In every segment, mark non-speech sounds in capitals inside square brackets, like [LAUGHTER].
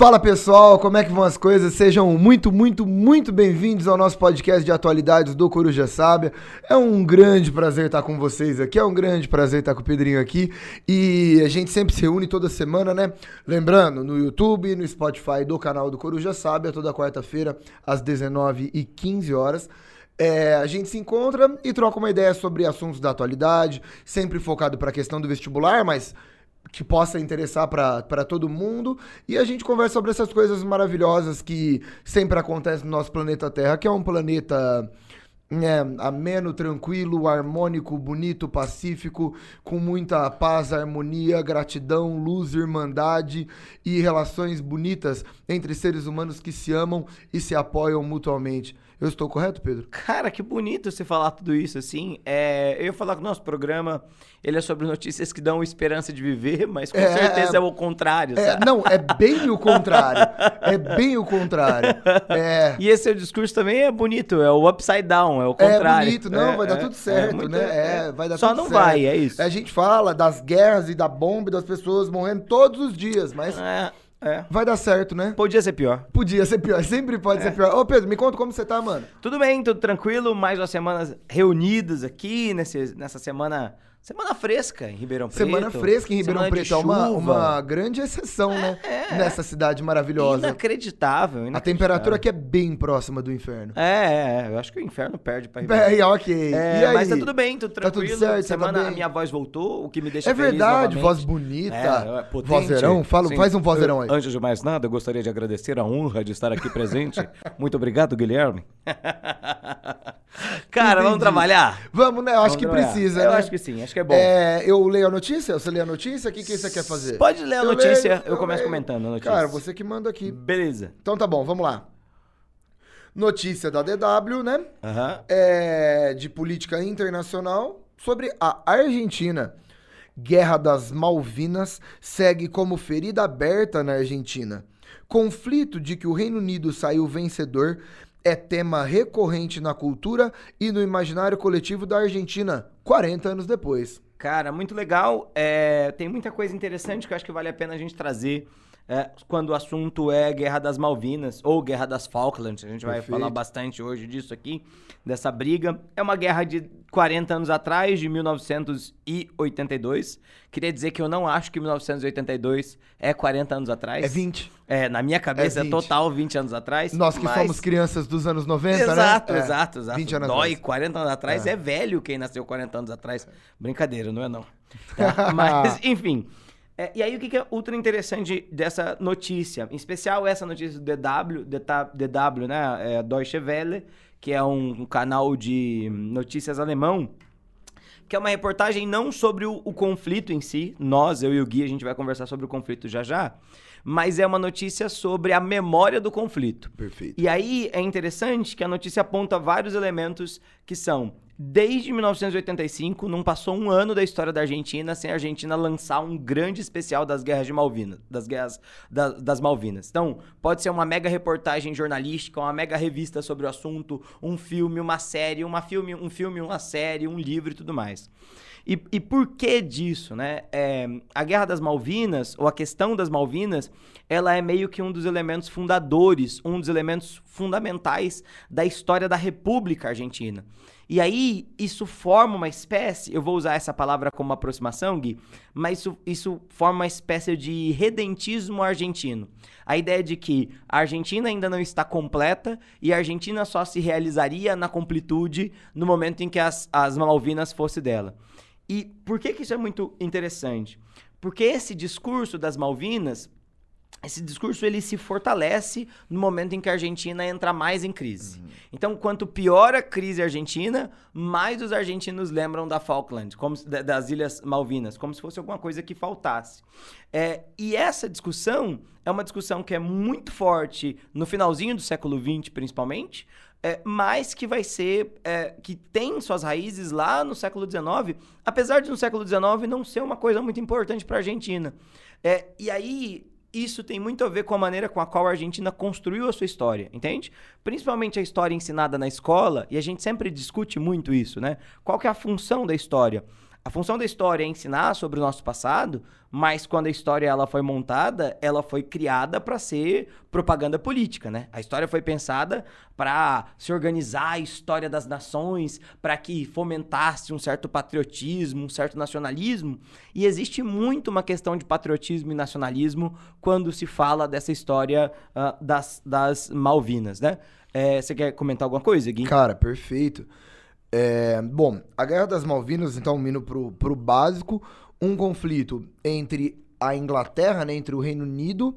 Fala pessoal, como é que vão as coisas? Sejam muito, muito, muito bem-vindos ao nosso podcast de atualidades do Coruja Sábia. É um grande prazer estar com vocês aqui, é um grande prazer estar com o Pedrinho aqui. E a gente sempre se reúne toda semana, né? Lembrando, no YouTube, no Spotify do canal do Coruja Sábia, toda quarta-feira, às 19h15 horas. É, a gente se encontra e troca uma ideia sobre assuntos da atualidade, sempre focado para a questão do vestibular, mas que possa interessar para todo mundo. E a gente conversa sobre essas coisas maravilhosas que sempre acontecem no nosso planeta Terra, que é um planeta é, ameno, tranquilo, harmônico, bonito, pacífico, com muita paz, harmonia, gratidão, luz, irmandade e relações bonitas entre seres humanos que se amam e se apoiam mutuamente. Eu estou correto, Pedro? Cara, que bonito você falar tudo isso, assim. É, eu ia falar que o nosso programa ele é sobre notícias que dão esperança de viver, mas com é, certeza é o contrário, é, Não, é [LAUGHS] bem o contrário. é bem o contrário. É... E esse seu discurso também é bonito, é o upside down, é o contrário. É bonito, não, vai dar é, tudo certo, muito, né? É, vai dar Só não certo. vai, é isso. A gente fala das guerras e da bomba e das pessoas morrendo todos os dias, mas... É. Vai dar certo, né? Podia ser pior. Podia ser pior, [LAUGHS] sempre pode é. ser pior. Ô, Pedro, me conta como você tá, mano. Tudo bem, tudo tranquilo. Mais uma semana reunidos aqui nesse, nessa semana Semana fresca em Ribeirão Preto. Semana fresca em Ribeirão Semana Preto. É uma, uma grande exceção, né? É, é. Nessa cidade maravilhosa. Inacreditável, inacreditável. A temperatura aqui é bem próxima do inferno. É, é. Eu acho que o inferno perde pra Ribeirão. É, ok. É, e aí? Mas tá tudo bem, tudo tranquilo. Tá tudo certo, tá Semana tá a minha voz voltou, o que me deixa é feliz É verdade, novamente. voz bonita. É, é. Vozeirão. Fala, faz um vozeirão aí. Antes de mais nada, eu gostaria de agradecer a honra de estar aqui presente. [LAUGHS] Muito obrigado, Guilherme. [LAUGHS] [LAUGHS] Cara, Entendi. vamos trabalhar? Vamos, né? Eu acho que precisa, Eu né? acho que sim, acho que é bom. É, eu leio a notícia? Você lê a notícia? O que, que você quer fazer? Pode ler a eu notícia, leio, eu, eu, começo leio. comentando a notícia. Cara, você que manda aqui. Beleza. Então tá bom, vamos lá. Notícia da DW, né? Uhum. É, de política internacional sobre a Argentina. Guerra das Malvinas segue como ferida aberta na Argentina. Conflito de que o Reino Unido saiu vencedor é tema recorrente na cultura e no imaginário coletivo da Argentina, 40 anos depois. Cara, muito legal. É, tem muita coisa interessante que eu acho que vale a pena a gente trazer é, quando o assunto é Guerra das Malvinas ou Guerra das Falklands. A gente vai Perfeito. falar bastante hoje disso aqui, dessa briga. É uma guerra de 40 anos atrás, de 1982. Queria dizer que eu não acho que 1982 é 40 anos atrás. É 20. É, na minha cabeça é, é total 20 anos atrás. Nós que mas... somos crianças dos anos 90, exato, né? Exato, é, exato, exato. 20 anos Dói, atrás. 40 anos atrás é. é velho quem nasceu 40 anos atrás. Brincadeira, não é não. Tá? [LAUGHS] Mas, enfim... É, e aí, o que, que é ultra interessante dessa notícia? Em especial essa notícia do DW, DW, né? É Deutsche Welle, que é um, um, canal de notícias alemão, que é uma reportagem não sobre o, o, conflito em si. Nós, eu e o Gui, a gente vai conversar sobre o conflito já já. Mas é uma notícia sobre a memória do conflito. Perfeito. E aí é interessante que a notícia aponta vários elementos que são Desde 1985, não passou um ano da história da Argentina sem a Argentina lançar um grande especial das guerras de Malvinas, das guerras da, das Malvinas. Então, pode ser uma mega reportagem jornalística, uma mega revista sobre o assunto, um filme, uma série, uma filme, um filme, uma série, um livro e tudo mais. E, e por que disso, né? É, a Guerra das Malvinas, ou a questão das Malvinas, ela é meio que um dos elementos fundadores, um dos elementos fundamentais da história da República Argentina. E aí, isso forma uma espécie, eu vou usar essa palavra como aproximação, Gui, mas isso, isso forma uma espécie de redentismo argentino. A ideia de que a Argentina ainda não está completa e a Argentina só se realizaria na completude no momento em que as, as Malvinas fosse dela. E por que, que isso é muito interessante? Porque esse discurso das Malvinas esse discurso ele se fortalece no momento em que a Argentina entra mais em crise. Uhum. Então, quanto pior a crise argentina, mais os argentinos lembram da Falkland, como das Ilhas Malvinas, como se fosse alguma coisa que faltasse. É, e essa discussão é uma discussão que é muito forte no finalzinho do século XX, principalmente, é, mas que vai ser, é, que tem suas raízes lá no século XIX, apesar de no século XIX não ser uma coisa muito importante para a Argentina. É, e aí isso tem muito a ver com a maneira com a qual a Argentina construiu a sua história, entende? Principalmente a história ensinada na escola, e a gente sempre discute muito isso, né? Qual que é a função da história? A função da história é ensinar sobre o nosso passado, mas quando a história ela foi montada, ela foi criada para ser propaganda política, né? A história foi pensada para se organizar a história das nações, para que fomentasse um certo patriotismo, um certo nacionalismo, e existe muito uma questão de patriotismo e nacionalismo quando se fala dessa história uh, das, das Malvinas, né? É, você quer comentar alguma coisa, Gui? Cara, perfeito. É, bom, a Guerra das Malvinas, então, indo pro, pro básico, um conflito entre a Inglaterra, né, entre o Reino Unido,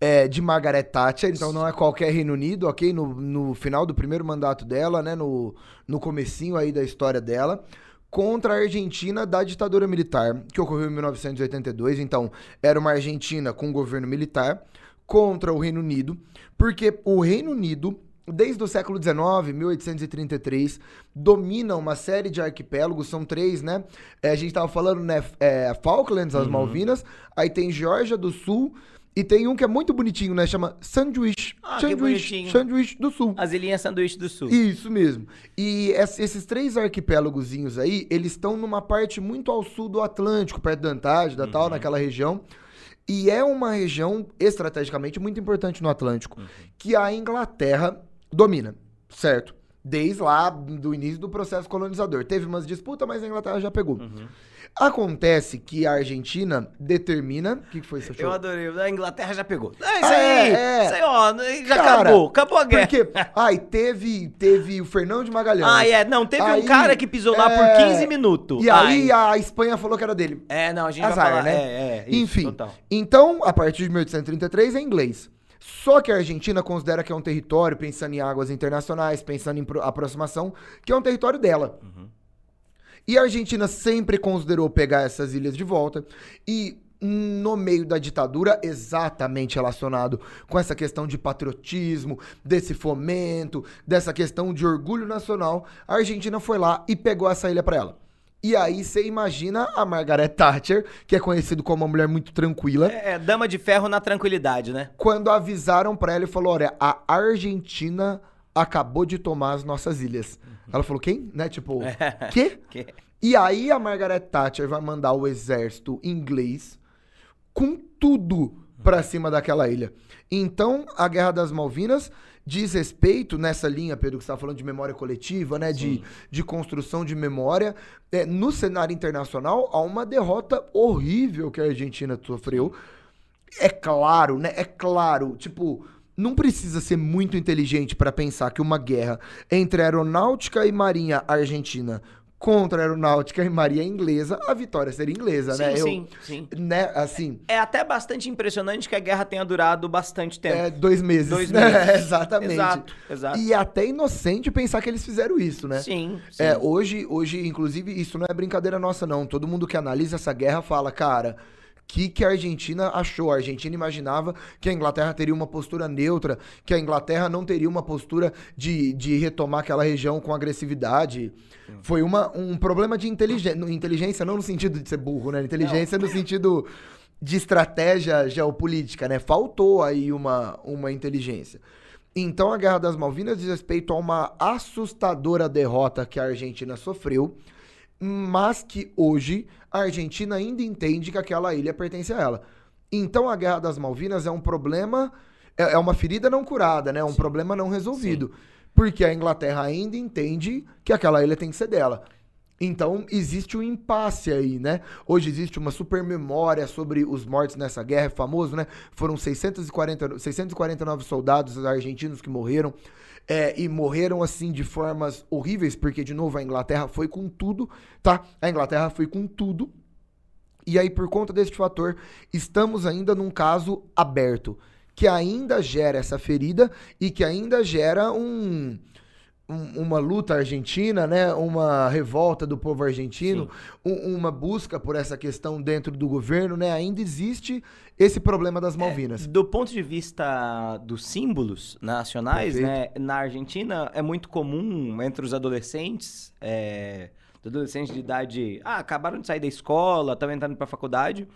é, de Margaret Thatcher, então não é qualquer Reino Unido, ok? No, no final do primeiro mandato dela, né, no, no comecinho aí da história dela, contra a Argentina da ditadura militar, que ocorreu em 1982, então era uma Argentina com governo militar, contra o Reino Unido, porque o Reino Unido desde o século XIX, 1833, domina uma série de arquipélagos, são três, né? É, a gente tava falando, né? É, Falklands, as uhum. Malvinas, aí tem Geórgia do Sul, e tem um que é muito bonitinho, né? Chama Sandwich. Ah, Sandwich, Sandwich do Sul. As ilhinhas Sanduíche do Sul. Isso mesmo. E esses três arquipélagozinhos aí, eles estão numa parte muito ao sul do Atlântico, perto da Antártida, uhum. tal, naquela região. E é uma região estrategicamente muito importante no Atlântico, uhum. que a Inglaterra domina, certo? Desde lá do início do processo colonizador. Teve umas disputas, mas a Inglaterra já pegou. Uhum. Acontece que a Argentina determina. O que, que foi isso? Eu adorei. A Inglaterra já pegou. É isso aí. É, Isso aí, ó. Já cara, acabou. Acabou a guerra. Porque, ai, teve, teve o Fernão de Magalhães. Ah, é. Não, teve aí, um cara que pisou lá é, por 15 minutos. E aí a Espanha falou que era dele. É, não, a gente Azar, vai falar. Né? É, é. Isso, Enfim. Total. Então, a partir de 1833 é inglês. Só que a Argentina considera que é um território, pensando em águas internacionais, pensando em aproximação, que é um território dela. Uhum. E a Argentina sempre considerou pegar essas ilhas de volta. E no meio da ditadura, exatamente relacionado com essa questão de patriotismo, desse fomento, dessa questão de orgulho nacional, a Argentina foi lá e pegou essa ilha para ela. E aí você imagina a Margaret Thatcher, que é conhecida como uma mulher muito tranquila. É, é dama de ferro na tranquilidade, né? Quando avisaram para ela e falou: olha, a Argentina acabou de tomar as nossas ilhas. Uhum. Ela falou, quem? Né? Tipo, [LAUGHS] quê? [LAUGHS] que? E aí a Margaret Thatcher vai mandar o exército inglês com tudo pra cima daquela ilha. Então, a Guerra das Malvinas diz respeito nessa linha, Pedro, que você está falando de memória coletiva, né? De, de construção de memória. É, no cenário internacional, há uma derrota horrível que a Argentina sofreu. É claro, né? É claro. Tipo, não precisa ser muito inteligente para pensar que uma guerra entre aeronáutica e marinha argentina contra a aeronáutica e marinha inglesa, a vitória seria inglesa, sim, né? Sim, Eu, sim. Né, assim... É, é, até bastante impressionante que a guerra tenha durado bastante tempo. É, dois meses. Dois [LAUGHS] meses. É, exatamente. Exato, exato. E é até inocente pensar que eles fizeram isso, né? Sim, sim. É, hoje, hoje, inclusive, isso não é brincadeira nossa, não. Todo mundo que analisa essa guerra fala, cara que, que a Argentina achou. A Argentina imaginava que a Inglaterra teria uma postura neutra, que a Inglaterra não teria uma postura de, de retomar aquela região com agressividade. Sim. Foi uma, um problema de inteligência, inteligência, não no sentido de ser burro, né? Inteligência não. no sentido de estratégia geopolítica, né? Faltou aí uma, uma inteligência. Então a Guerra das Malvinas diz respeito a uma assustadora derrota que a Argentina sofreu mas que hoje a Argentina ainda entende que aquela ilha pertence a ela. Então a Guerra das Malvinas é um problema, é, é uma ferida não curada, né? É um Sim. problema não resolvido. Sim. Porque a Inglaterra ainda entende que aquela ilha tem que ser dela. Então existe um impasse aí, né? Hoje existe uma super memória sobre os mortos nessa guerra, é famoso, né? Foram 640, 649 soldados argentinos que morreram. É, e morreram assim de formas horríveis, porque, de novo, a Inglaterra foi com tudo, tá? A Inglaterra foi com tudo. E aí, por conta deste fator, estamos ainda num caso aberto, que ainda gera essa ferida e que ainda gera um um, uma luta argentina, né? Uma revolta do povo argentino, um, uma busca por essa questão dentro do governo, né? Ainda existe esse problema das é, Malvinas. É, do ponto de vista dos símbolos nacionais, Perfeito. né? Na Argentina é muito comum entre os adolescentes, é, adolescentes de idade, ah, acabaram de sair da escola, estão entrando para a faculdade,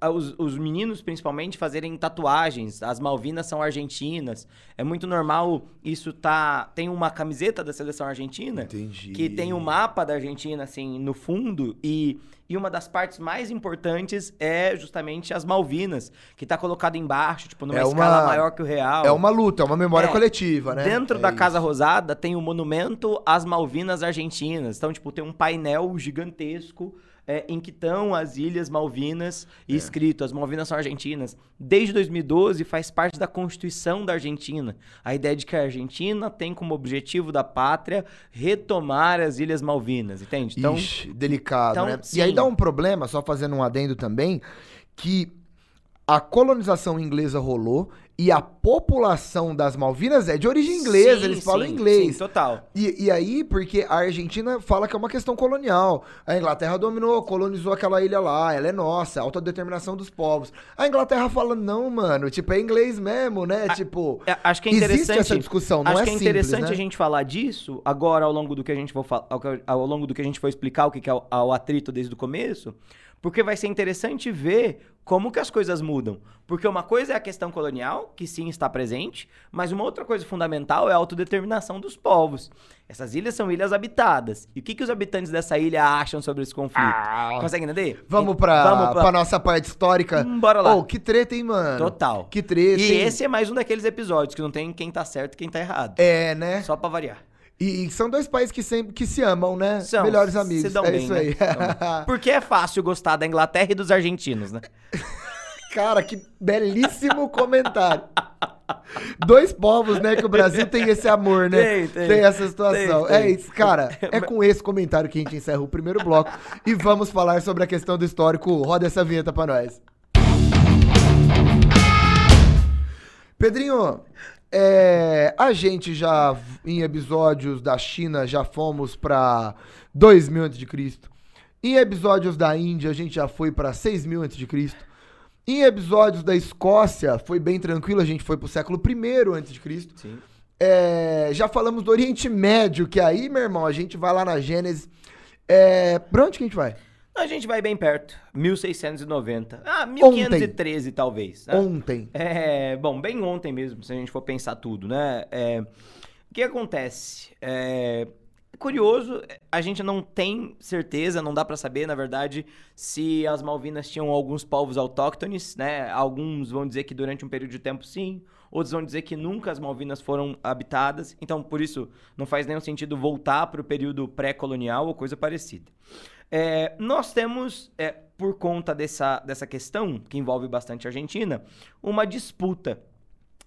os, os, meninos, principalmente, fazerem tatuagens. As Malvinas são argentinas. É muito normal isso tá. Tem uma camiseta da seleção argentina. Entendi. Que tem o um mapa da Argentina, assim, no fundo. E, e uma das partes mais importantes é justamente as Malvinas, que tá colocado embaixo, tipo, numa é uma, escala maior que o real. É uma luta, é uma memória é, coletiva, né? Dentro é da isso. Casa Rosada tem o um monumento às Malvinas Argentinas. Então, tipo, tem um painel gigantesco é, em que estão as Ilhas Malvinas e é. escrito, as Malvinas são argentinas. Desde 2012 faz parte da Constituição da Argentina. A ideia de que a Argentina tem como objetivo da pátria retomar as Ilhas Malvinas, entende? Então, Ixi, delicado, então, né? Sim. E aí dá um problema, só fazendo um adendo também, que a colonização inglesa rolou e a população das Malvinas é de origem inglesa, sim, eles falam sim, inglês. Sim, total. E, e, aí, porque a Argentina fala que é uma questão colonial. A Inglaterra dominou, colonizou aquela ilha lá, ela é nossa, é autodeterminação dos povos. A Inglaterra fala, não, mano, tipo, é inglês mesmo, né? A, tipo, é, acho que é interessante, essa discussão, não acho é que é simples, interessante né? a gente falar disso agora ao longo do que a gente for ao, ao longo do que a gente for explicar o que é o, o atrito desde o começo. Porque vai ser interessante ver como que as coisas mudam. Porque uma coisa é a questão colonial, que sim está presente, mas uma outra coisa fundamental é a autodeterminação dos povos. Essas ilhas são ilhas habitadas. E o que, que os habitantes dessa ilha acham sobre esse conflito? Ah, Consegue entender? Vamos pra, vamos pra... pra nossa parte histórica. Hum, bora lá. Oh, que treta, hein, mano? Total. Que treta. E hein? esse é mais um daqueles episódios que não tem quem tá certo e quem tá errado. É, né? Só pra variar. E, são dois países que sempre que se amam, né? São, Melhores amigos. Se dão é bem, isso né? aí. Então, [LAUGHS] porque é fácil gostar da Inglaterra e dos argentinos, né? Cara, que belíssimo comentário. Dois povos, né? Que o Brasil tem esse amor, né? Tem, tem. Tem essa situação. Tem. É isso, cara. É com esse comentário que a gente encerra o primeiro bloco e vamos falar sobre a questão do histórico. Roda essa vinheta pra nós. Pedrinho, é, a gente já, em episódios da China, já fomos para 2000 a.C. Em episódios da Índia, a gente já foi para 6000 a.C. Em episódios da Escócia, foi bem tranquilo, a gente foi pro século I a.C. Sim. É, já falamos do Oriente Médio, que aí, meu irmão, a gente vai lá na Gênesis. É, pra onde que a gente vai? A gente vai bem perto. 1690. Ah, 1513 ontem. talvez. Né? Ontem. É, bom, bem ontem mesmo, se a gente for pensar tudo, né? É, o que acontece? É, curioso, a gente não tem certeza, não dá para saber, na verdade, se as Malvinas tinham alguns povos autóctones, né? Alguns vão dizer que durante um período de tempo sim, outros vão dizer que nunca as Malvinas foram habitadas, então por isso não faz nenhum sentido voltar para o período pré-colonial ou coisa parecida. É, nós temos, é, por conta dessa, dessa questão, que envolve bastante a Argentina, uma disputa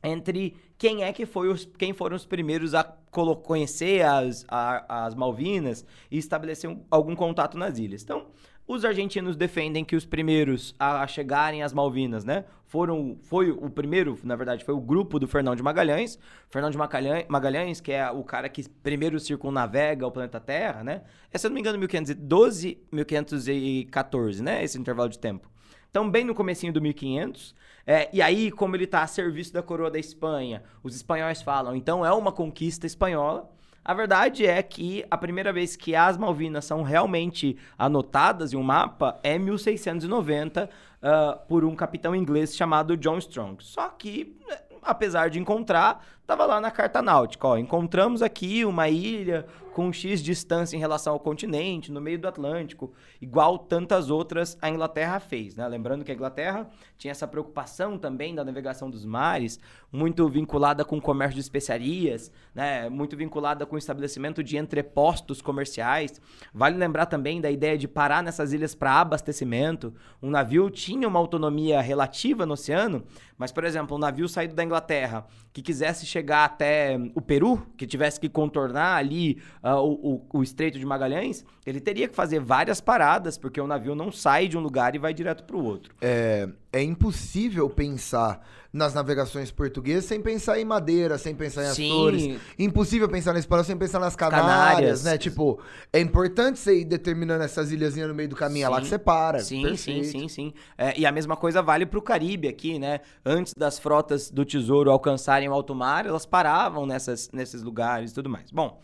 entre quem é que foi os, quem foram os primeiros a conhecer as, a, as Malvinas e estabelecer um, algum contato nas ilhas. Então, os argentinos defendem que os primeiros a chegarem às Malvinas, né, foram foi o primeiro, na verdade, foi o grupo do Fernão de Magalhães. Fernão de Magalhães, que é o cara que primeiro circunnavega o planeta Terra, né? É, se eu não me engano, 1512, 1514, né, esse intervalo de tempo. Então, bem no comecinho do 1500, é, e aí, como ele está a serviço da coroa da Espanha, os espanhóis falam, então é uma conquista espanhola. A verdade é que a primeira vez que as Malvinas são realmente anotadas em um mapa é 1690 uh, por um capitão inglês chamado John Strong. Só que, apesar de encontrar, estava lá na carta náutica. Ó, encontramos aqui uma ilha com X distância em relação ao continente, no meio do Atlântico, igual tantas outras a Inglaterra fez. Né? Lembrando que a Inglaterra tinha essa preocupação também da navegação dos mares, muito vinculada com o comércio de especiarias, né? muito vinculada com o estabelecimento de entrepostos comerciais. Vale lembrar também da ideia de parar nessas ilhas para abastecimento. Um navio tinha uma autonomia relativa no oceano, mas, por exemplo, um navio saído da Inglaterra que quisesse chegar até o Peru, que tivesse que contornar ali uh, o, o, o, Estreito de Magalhães, ele teria que fazer várias paradas, porque o navio não sai de um lugar e vai direto para o outro. É, é impossível pensar nas navegações portuguesas sem pensar em Madeira, sem pensar em Sim. Açores. Impossível pensar na espanhol sem pensar nas Canárias, Canárias. né? Tipo, é importante você ir determinando essas ilhazinhas no meio do caminho, é lá que você para. Sim, Perfeito. sim, sim, sim. É, e a mesma coisa vale para o Caribe aqui, né? Antes das frotas do Tesouro alcançarem o alto mar, elas paravam nessas, nesses lugares e tudo mais. Bom,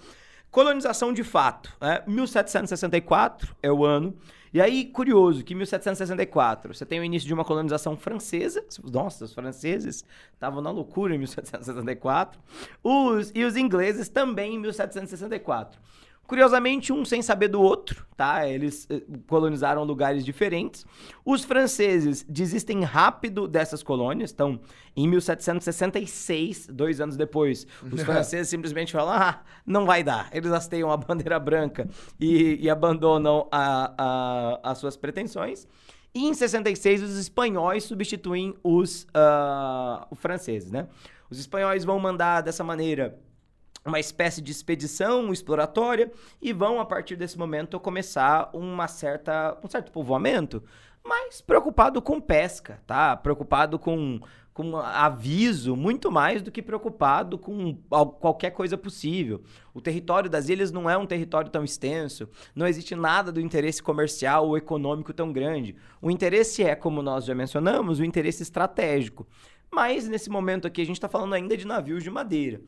Colonização de fato, né? 1764 é o ano. E aí, curioso, que em 1764 você tem o início de uma colonização francesa. Nossa, os franceses estavam na loucura em 1764. Os, e os ingleses também em 1764. Curiosamente, um sem saber do outro, tá? Eles eh, colonizaram lugares diferentes. Os franceses desistem rápido dessas colônias. Então, em 1766, dois anos depois, os [LAUGHS] franceses simplesmente falam: ah, não vai dar. Eles hasteiam a bandeira branca e, e abandonam a, a, as suas pretensões. E em 66, os espanhóis substituem os, uh, os franceses, né? Os espanhóis vão mandar dessa maneira uma espécie de expedição exploratória e vão a partir desse momento começar uma certa um certo povoamento, mas preocupado com pesca, tá? Preocupado com com aviso muito mais do que preocupado com qualquer coisa possível. O território das ilhas não é um território tão extenso, não existe nada do interesse comercial ou econômico tão grande. O interesse é, como nós já mencionamos, o interesse estratégico. Mas nesse momento aqui a gente está falando ainda de navios de madeira.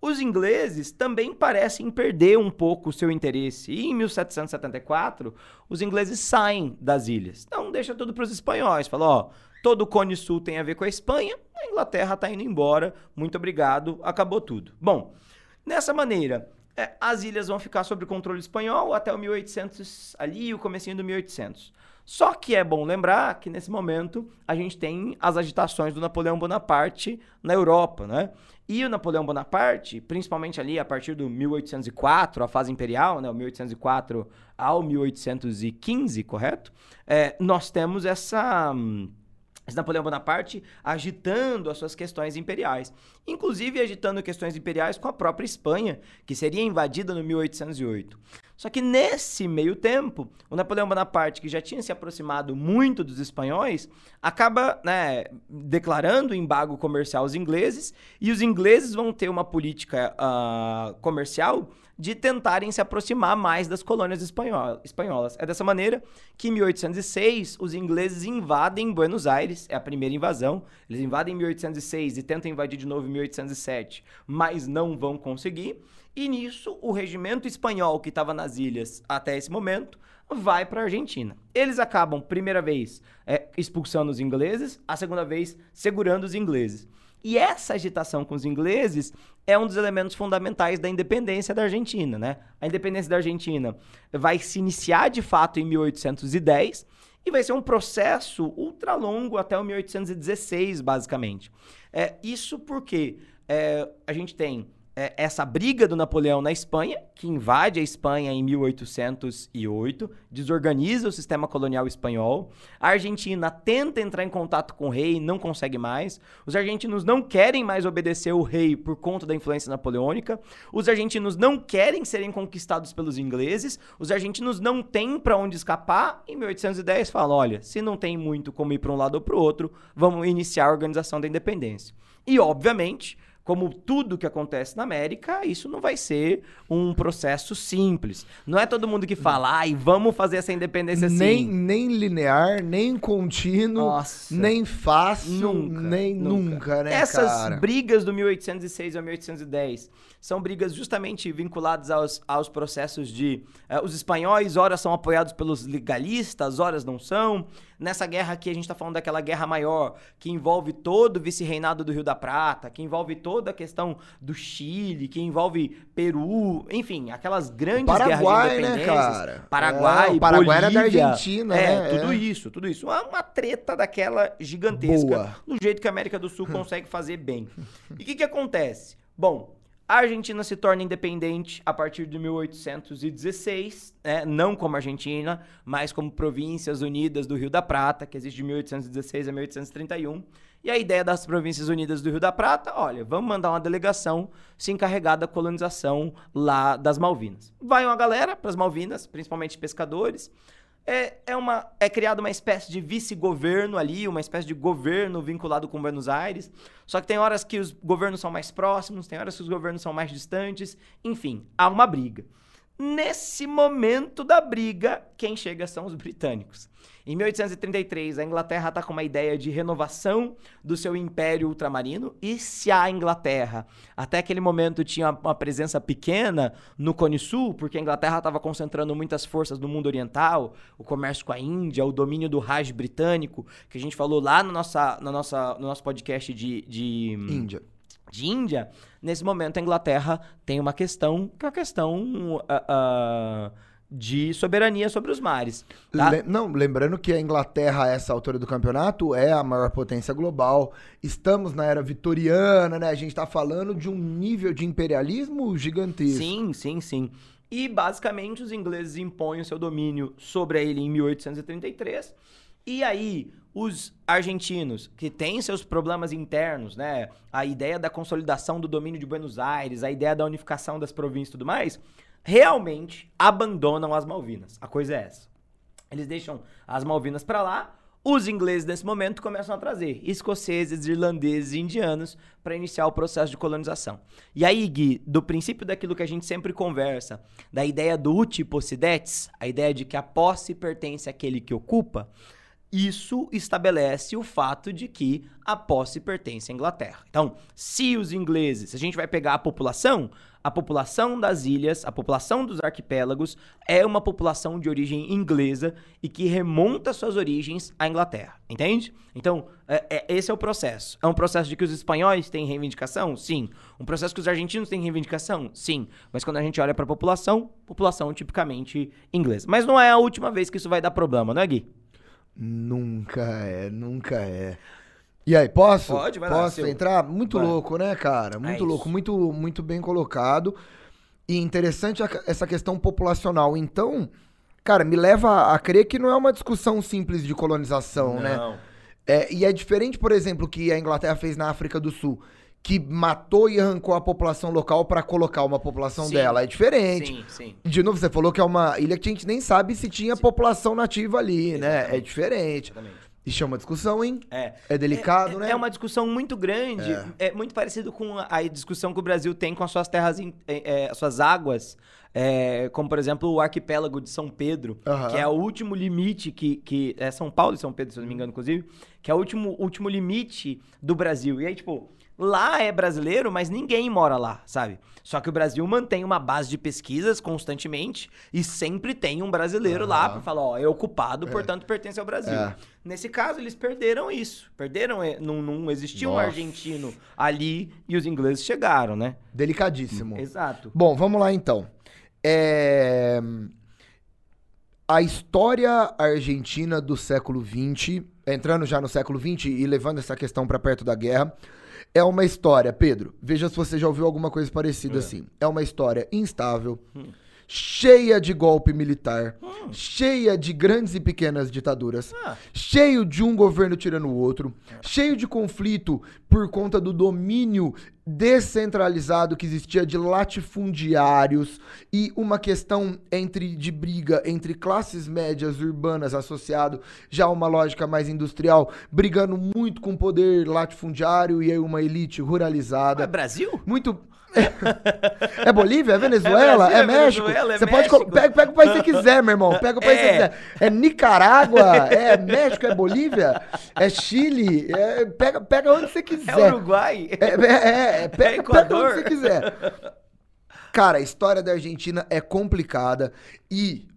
Os ingleses também parecem perder um pouco o seu interesse. E em 1774, os ingleses saem das ilhas. Então deixa tudo para os espanhóis. Fala, ó, todo o Cone Sul tem a ver com a Espanha, a Inglaterra está indo embora. Muito obrigado, acabou tudo. Bom, dessa maneira, é, as ilhas vão ficar sob controle espanhol até o 1800 ali, o comecinho do 1800. Só que é bom lembrar que nesse momento a gente tem as agitações do Napoleão Bonaparte na Europa, né? E o Napoleão Bonaparte, principalmente ali a partir do 1804, a fase imperial, né, o 1804 ao 1815, correto? É, nós temos essa esse Napoleão Bonaparte agitando as suas questões imperiais, inclusive agitando questões imperiais com a própria Espanha, que seria invadida no 1808. Só que nesse meio tempo, o Napoleão Bonaparte, que já tinha se aproximado muito dos espanhóis, acaba né, declarando embargo comercial aos ingleses, e os ingleses vão ter uma política uh, comercial de tentarem se aproximar mais das colônias espanholas. É dessa maneira que em 1806 os ingleses invadem Buenos Aires, é a primeira invasão. Eles invadem em 1806 e tentam invadir de novo em 1807, mas não vão conseguir. E nisso, o regimento espanhol que estava nas ilhas até esse momento vai para a Argentina. Eles acabam, primeira vez, é, expulsando os ingleses, a segunda vez, segurando os ingleses. E essa agitação com os ingleses é um dos elementos fundamentais da independência da Argentina, né? A independência da Argentina vai se iniciar de fato em 1810 e vai ser um processo ultra longo até o 1816, basicamente. É, isso porque é, a gente tem é, essa briga do Napoleão na Espanha, que invade a Espanha em 1808, desorganiza o sistema colonial espanhol. A Argentina tenta entrar em contato com o rei, não consegue mais. Os argentinos não querem mais obedecer o rei por conta da influência napoleônica. Os argentinos não querem serem conquistados pelos ingleses. Os argentinos não têm para onde escapar. Em 1810 fala, olha, se não tem muito como ir para um lado ou para o outro, vamos iniciar a organização da independência. E obviamente como tudo que acontece na América, isso não vai ser um processo simples. Não é todo mundo que fala, ai, vamos fazer essa independência assim. Nem, nem linear, nem contínuo, Nossa. nem fácil, nunca, nem nunca, nunca né, Essas cara? brigas do 1806 ao 1810 são brigas justamente vinculadas aos, aos processos de... Uh, os espanhóis, ora são apoiados pelos legalistas, horas não são. Nessa guerra aqui, a gente está falando daquela guerra maior, que envolve todo o vice-reinado do Rio da Prata, que envolve toda a questão do Chile, que envolve Peru, enfim, aquelas grandes Paraguai, guerras de né, cara? Paraguai, é, o Paraguai Bolívia, era da Argentina, é, né? tudo é. isso, tudo isso. Uma, uma treta daquela gigantesca, Boa. do jeito que a América do Sul [LAUGHS] consegue fazer bem. E o que, que acontece? Bom, a Argentina se torna independente a partir de 1816, né? não como Argentina, mas como Províncias Unidas do Rio da Prata, que existe de 1816 a 1831. E a ideia das Províncias Unidas do Rio da Prata, olha, vamos mandar uma delegação se encarregar da colonização lá das Malvinas. Vai uma galera para as Malvinas, principalmente pescadores, é, é, uma, é uma espécie de vice-governo ali, uma espécie de governo vinculado com Buenos Aires. Só que tem horas que os governos são mais próximos, tem horas que os governos são mais distantes. Enfim, há uma briga. Nesse momento da briga, quem chega são os britânicos. Em 1833, a Inglaterra está com uma ideia de renovação do seu império ultramarino. E se a Inglaterra, até aquele momento, tinha uma presença pequena no Cone Sul, porque a Inglaterra estava concentrando muitas forças no mundo oriental, o comércio com a Índia, o domínio do Raj britânico, que a gente falou lá no, nossa, no, nossa, no nosso podcast de, de Índia. De Índia, nesse momento a Inglaterra tem uma questão que é a questão. Uh, uh, de soberania sobre os mares. Tá? Le não, lembrando que a Inglaterra, a essa altura do campeonato, é a maior potência global. Estamos na era vitoriana, né? A gente tá falando de um nível de imperialismo gigantesco. Sim, sim, sim. E basicamente os ingleses impõem o seu domínio sobre a ilha em 1833. E aí, os argentinos, que têm seus problemas internos, né? A ideia da consolidação do domínio de Buenos Aires, a ideia da unificação das províncias e tudo mais, realmente abandonam as Malvinas. A coisa é essa. Eles deixam as Malvinas para lá. Os ingleses, nesse momento, começam a trazer escoceses, irlandeses e indianos para iniciar o processo de colonização. E aí, Gui, do princípio daquilo que a gente sempre conversa, da ideia do uti possidetis, a ideia de que a posse pertence àquele que ocupa, isso estabelece o fato de que a posse pertence à Inglaterra. Então, se os ingleses, se a gente vai pegar a população, a população das ilhas, a população dos arquipélagos é uma população de origem inglesa e que remonta suas origens à Inglaterra, entende? Então, é, é, esse é o processo. É um processo de que os espanhóis têm reivindicação? Sim. Um processo que os argentinos têm reivindicação? Sim. Mas quando a gente olha para a população, população tipicamente inglesa. Mas não é a última vez que isso vai dar problema, não é, Gui? Nunca é, nunca é. E aí, posso? Pode, vai posso lá, entrar? Muito vai. louco, né, cara? Muito É louco, isso. muito, muito bem colocado. E interessante a- essa questão populacional. Então, cara, me leva a crer que não é uma discussão simples de colonização, né? É, e é diferente, por exemplo, que a Inglaterra fez na África do Sul, que matou e arrancou a população local pra colocar uma população Sim. dela. É diferente. Sim, sim. De novo, você falou que é uma ilha que a gente nem sabe se tinha população nativa ali, né? É Exatamente. diferente. Exatamente. E chama discussão, hein? É. É delicado, é, né? É uma discussão muito grande, é. muito parecido com a, a discussão que o Brasil tem com as suas terras, in- é, é, as suas águas, é, como por exemplo o arquipélago de São Pedro, que é o último limite que, que é São Paulo e São Pedro, se eu não me engano, inclusive, que é o último, último limite do Brasil. E aí, tipo, lá é brasileiro, mas ninguém mora lá, sabe? Só que o Brasil mantém uma base de pesquisas constantemente e sempre tem um brasileiro lá Aham. pra falar, ó, é ocupado, portanto pertence ao Brasil. É. Nesse caso, eles perderam isso. Perderam, eh, não, não existia um Nossa. argentino ali e os ingleses chegaram, né? Delicadíssimo. Exato. Bom, vamos lá então. É, A história argentina do século XX, entrando já no século XX e levando essa questão pra perto da guerra, é uma história, Pedro, veja se você já ouviu alguma coisa parecida É. assim. É uma história instável, cheia de golpe militar, cheia de grandes e pequenas ditaduras, Ah. cheio de um governo tirando o outro, cheio de conflito por conta do domínio descentralizado que existia de latifundiários e uma questão entre de briga entre classes médias urbanas associado já a uma lógica mais industrial, brigando muito com o poder latifundiário e aí uma elite É ruralizada. Brasil? Muito. É Bolívia? É Venezuela? É É, Brasil, é México? Venezuela, é Você pode. México. colo- Pega, pega o país que você quiser, meu irmão. Pega o país que você É. quiser. É Nicarágua? É México? É Bolívia? É Chile? É- Pega, pega onde você É quiser. Uruguai? É, é, é, pega, pega onde você quiser. Cara, a história da Argentina é complicada e.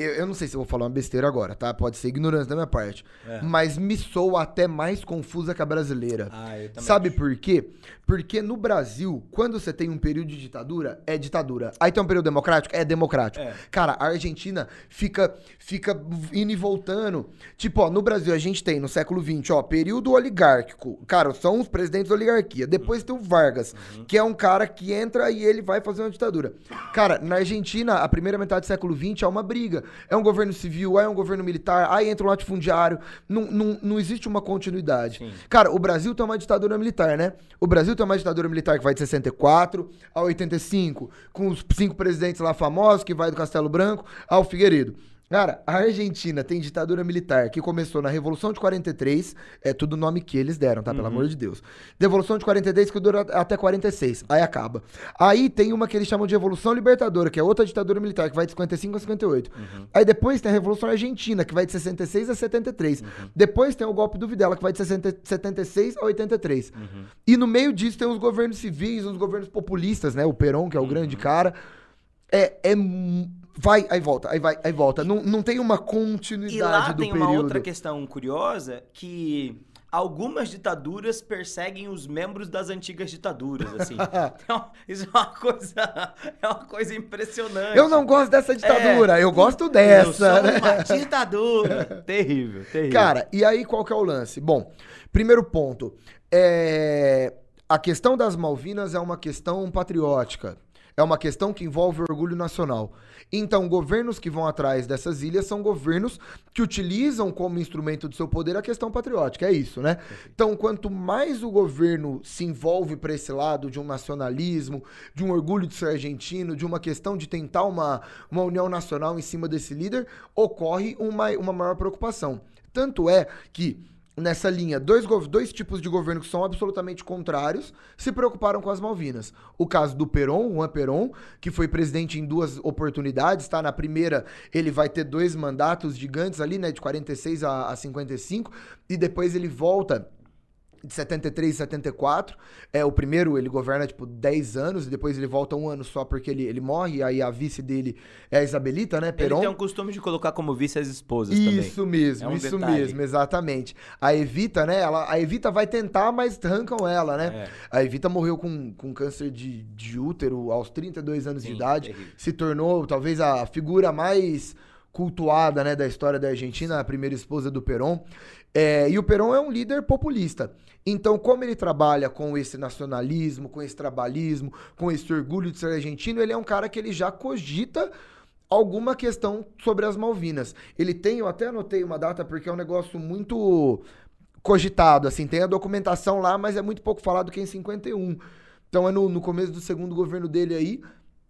Eu, eu não sei se eu vou falar uma besteira agora, tá? Pode ser ignorância da minha parte. É. Mas me soa até mais confusa que a brasileira. Ah, eu também Sabe acho. por quê? Porque no Brasil, quando você tem um período de ditadura, é ditadura. Aí tem um período democrático, é democrático. É. Cara, a Argentina fica, fica indo e voltando. Tipo, ó, no Brasil a gente tem, no século XX, ó, período oligárquico. Cara, são os presidentes da oligarquia. Depois tem o Vargas, Uhum. que é um cara que entra e ele vai fazer uma ditadura. Cara, na Argentina, a primeira metade do século XX é uma briga. É um governo civil, aí é um governo militar, aí entra um latifundiário. Não, não, não existe uma continuidade. Sim. Cara, o Brasil tem uma ditadura militar, né? O Brasil tem uma ditadura militar que vai de 64 a 85, com os cinco presidentes lá famosos, que vai do Castelo Branco ao Figueiredo. Cara, a Argentina tem ditadura militar que começou na Revolução de 43, é tudo nome que eles deram, tá? Pelo Uhum. amor de Deus. Revolução de 43 que dura até 46, aí acaba. Aí tem uma que eles chamam de Revolução Libertadora, que é outra ditadura militar, que vai de 55 a 58. Uhum. Aí depois tem a Revolução Argentina, que vai de 66 a 73. Uhum. Depois tem o golpe do Videla, que vai de 60 76 a 83. Uhum. E no meio disso tem os governos civis, os governos populistas, né? O Perón, que é o grande Uhum. cara. É, é. Vai, aí volta, aí vai, aí volta. Não, não tem uma E continuidade lá do tem período. uma outra questão curiosa que algumas ditaduras perseguem os membros das antigas ditaduras, assim. [LAUGHS] Então, isso é uma coisa, é uma coisa impressionante. Eu não gosto dessa ditadura, eu gosto Eu dessa, sou né? uma ditadura. [LAUGHS] terrível, terrível. Cara, e aí qual que é o lance? Bom, primeiro ponto. É... A questão das Malvinas é uma questão patriótica. É uma questão que envolve orgulho nacional. Então, governos que vão atrás dessas ilhas são governos que utilizam como instrumento do seu poder a questão patriótica. É isso, né? Então, quanto mais o governo se envolve para esse lado de um nacionalismo, de um orgulho de ser argentino, de uma questão de tentar uma, uma união nacional em cima desse líder, ocorre uma, uma maior preocupação. Tanto é que nessa linha, dois, dois tipos de governo que são absolutamente contrários se preocuparam com as Malvinas. O caso do Perón, Juan Perón, que foi presidente em duas oportunidades, tá? Na primeira, ele vai ter dois mandatos gigantes ali, né? De 46 a, a 55, e depois ele volta de 73 e 74. É, o primeiro ele governa tipo 10 anos e depois ele volta um ano só porque ele, ele morre. E aí a vice dele é a Isabelita, né? Ele Perón. tem um costume de colocar como vice as esposas também. Isso mesmo, É um isso detalhe. mesmo, exatamente. A Evita, né? Ela, a Evita vai tentar, mas arrancam ela, né? É. A Evita morreu com, com câncer de, de útero aos 32 anos de Sim, idade. terrível. Se tornou talvez a figura mais cultuada né, da história da Argentina, a primeira esposa do Perón. É, e o Perón é um líder populista. Então, como ele trabalha com esse nacionalismo, com esse trabalhismo, com esse orgulho de ser argentino, ele é um cara que ele já cogita alguma questão sobre as Malvinas. Ele tem, eu até anotei uma data porque é um negócio muito cogitado, assim, tem a documentação lá, mas é muito pouco falado que é em 51. Então é no, no começo do segundo governo dele aí,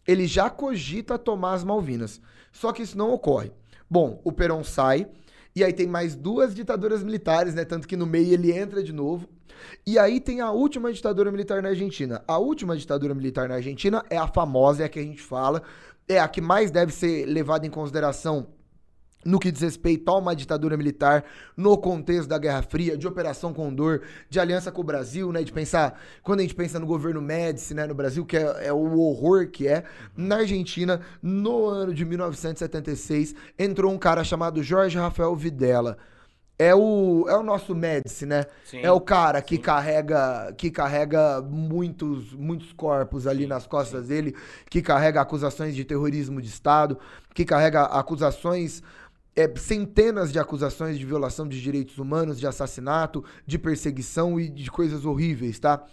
ele já cogita tomar as Malvinas. Só que isso não ocorre. Bom, o Perón sai, e aí tem mais duas ditaduras militares, né? Tanto que no meio ele entra de novo. E aí tem a última ditadura militar na Argentina. A última ditadura militar na Argentina é a famosa, é a que a gente fala, é a que mais deve ser levada em consideração no que diz respeito a uma ditadura militar no contexto da Guerra Fria, de Operação Condor, de aliança com o Brasil, né? De pensar, quando a gente pensa no governo Médici, né, no Brasil, que é, é o horror que é, na Argentina, no ano de 1976, entrou um cara chamado Jorge Rafael Videla. É o, é o nosso Médici, né? Sim, é o cara que sim. carrega que carrega muitos muitos corpos ali Sim, nas costas dele, que carrega acusações de terrorismo de Estado, que carrega acusações é, centenas de acusações de violação de direitos humanos, de assassinato, de perseguição e de coisas horríveis, tá?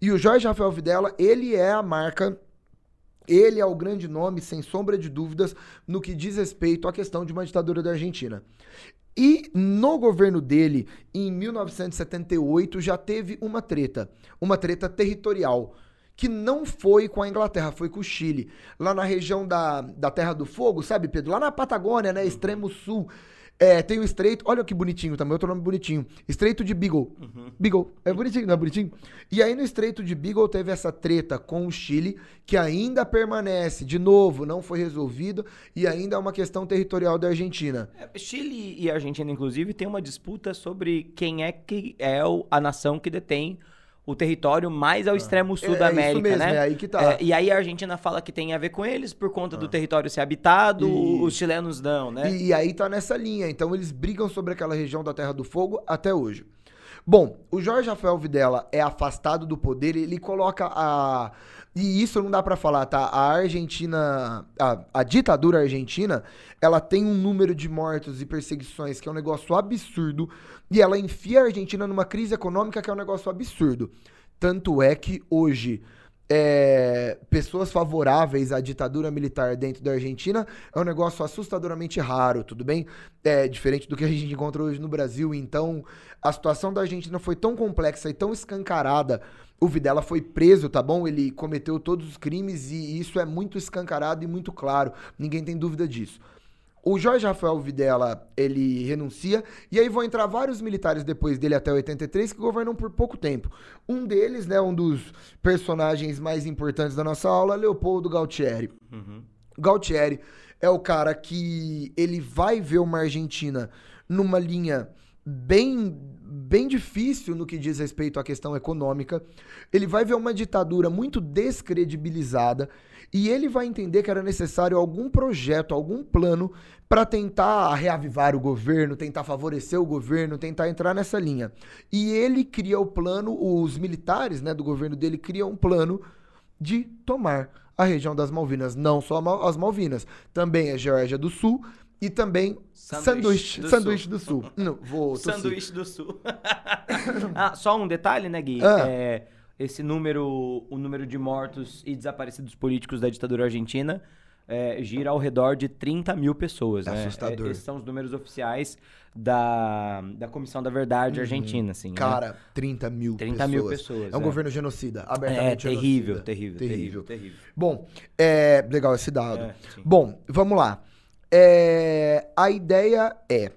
E o Jorge Rafael Videla, ele é a marca ele é o grande nome, sem sombra de dúvidas, no que diz respeito à questão de uma ditadura da Argentina. E no governo dele, em 1978, já teve uma treta, uma treta territorial, que não foi com a Inglaterra, foi com o Chile. Lá na região da, da Terra do Fogo, sabe, Pedro? Lá na Patagônia, né? Extremo sul. É, tem o estreito, olha que bonitinho também, outro nome bonitinho. Estreito de Beagle. Beagle, é bonitinho, não é bonitinho? E aí no estreito de Beagle teve essa treta com o Chile, que ainda permanece, de novo, não foi resolvido, e ainda é uma questão territorial da Argentina. É, Chile e Argentina, inclusive, tem uma disputa sobre quem é que é a nação que detém o território mais ao extremo sul É- da é isso América, mesmo, né? é aí que tá. É, e aí a Argentina fala que tem a ver com eles por conta do território ser habitado, Isso. os chilenos não, né? E, e aí tá nessa linha. Então eles brigam sobre aquela região da Terra do Fogo até hoje. Bom, o Jorge Rafael Videla é afastado do poder, ele coloca a. E isso não dá pra falar, tá? A Argentina. A, a ditadura argentina, ela tem um número de mortos e perseguições que é um negócio absurdo. E ela enfia a Argentina numa crise econômica que é um negócio absurdo. Tanto é que hoje é, pessoas favoráveis à ditadura militar dentro da Argentina é um negócio assustadoramente raro, tudo bem? É diferente do que a gente encontra hoje no Brasil. Então, a situação da Argentina foi tão complexa e tão escancarada. O Videla foi preso, tá bom? Ele cometeu todos os crimes e isso é muito escancarado e muito claro. Ninguém tem dúvida disso. O Jorge Rafael Videla, ele renuncia, e aí vão entrar vários militares depois dele até 83 que governam por pouco tempo. Um deles, né, um dos personagens mais importantes da nossa aula, Leopoldo Galtieri. Uhum. Galtieri é o cara que ele vai ver uma Argentina numa linha bem bem difícil no que diz respeito à questão econômica. Ele vai ver uma ditadura muito descredibilizada e ele vai entender que era necessário algum projeto, algum plano para tentar reavivar o governo, tentar favorecer o governo, tentar entrar nessa linha. E ele cria o plano, os militares, né, do governo dele criam um plano de tomar a região das Malvinas, não só as Malvinas, também a Geórgia do Sul e também sanduíche, do sanduíche sul. do sul. Não, vou [LAUGHS] sanduíche do sul. [LAUGHS] ah, só um detalhe, né, Gui? Ah. É, esse número, o número de mortos e desaparecidos políticos da ditadura argentina é, gira ao redor de 30 mil pessoas. É né? assustador. É, esses são os números oficiais da, da Comissão da Verdade uhum. Argentina, assim. Né? Cara, né? 30 mil 30 pessoas. mil pessoas. É um é. governo genocida, abertamente é, terrível, genocida. Terrível, terrível, terrível, terrível. Bom, é legal esse dado. É, Bom, vamos lá. É, a ideia é.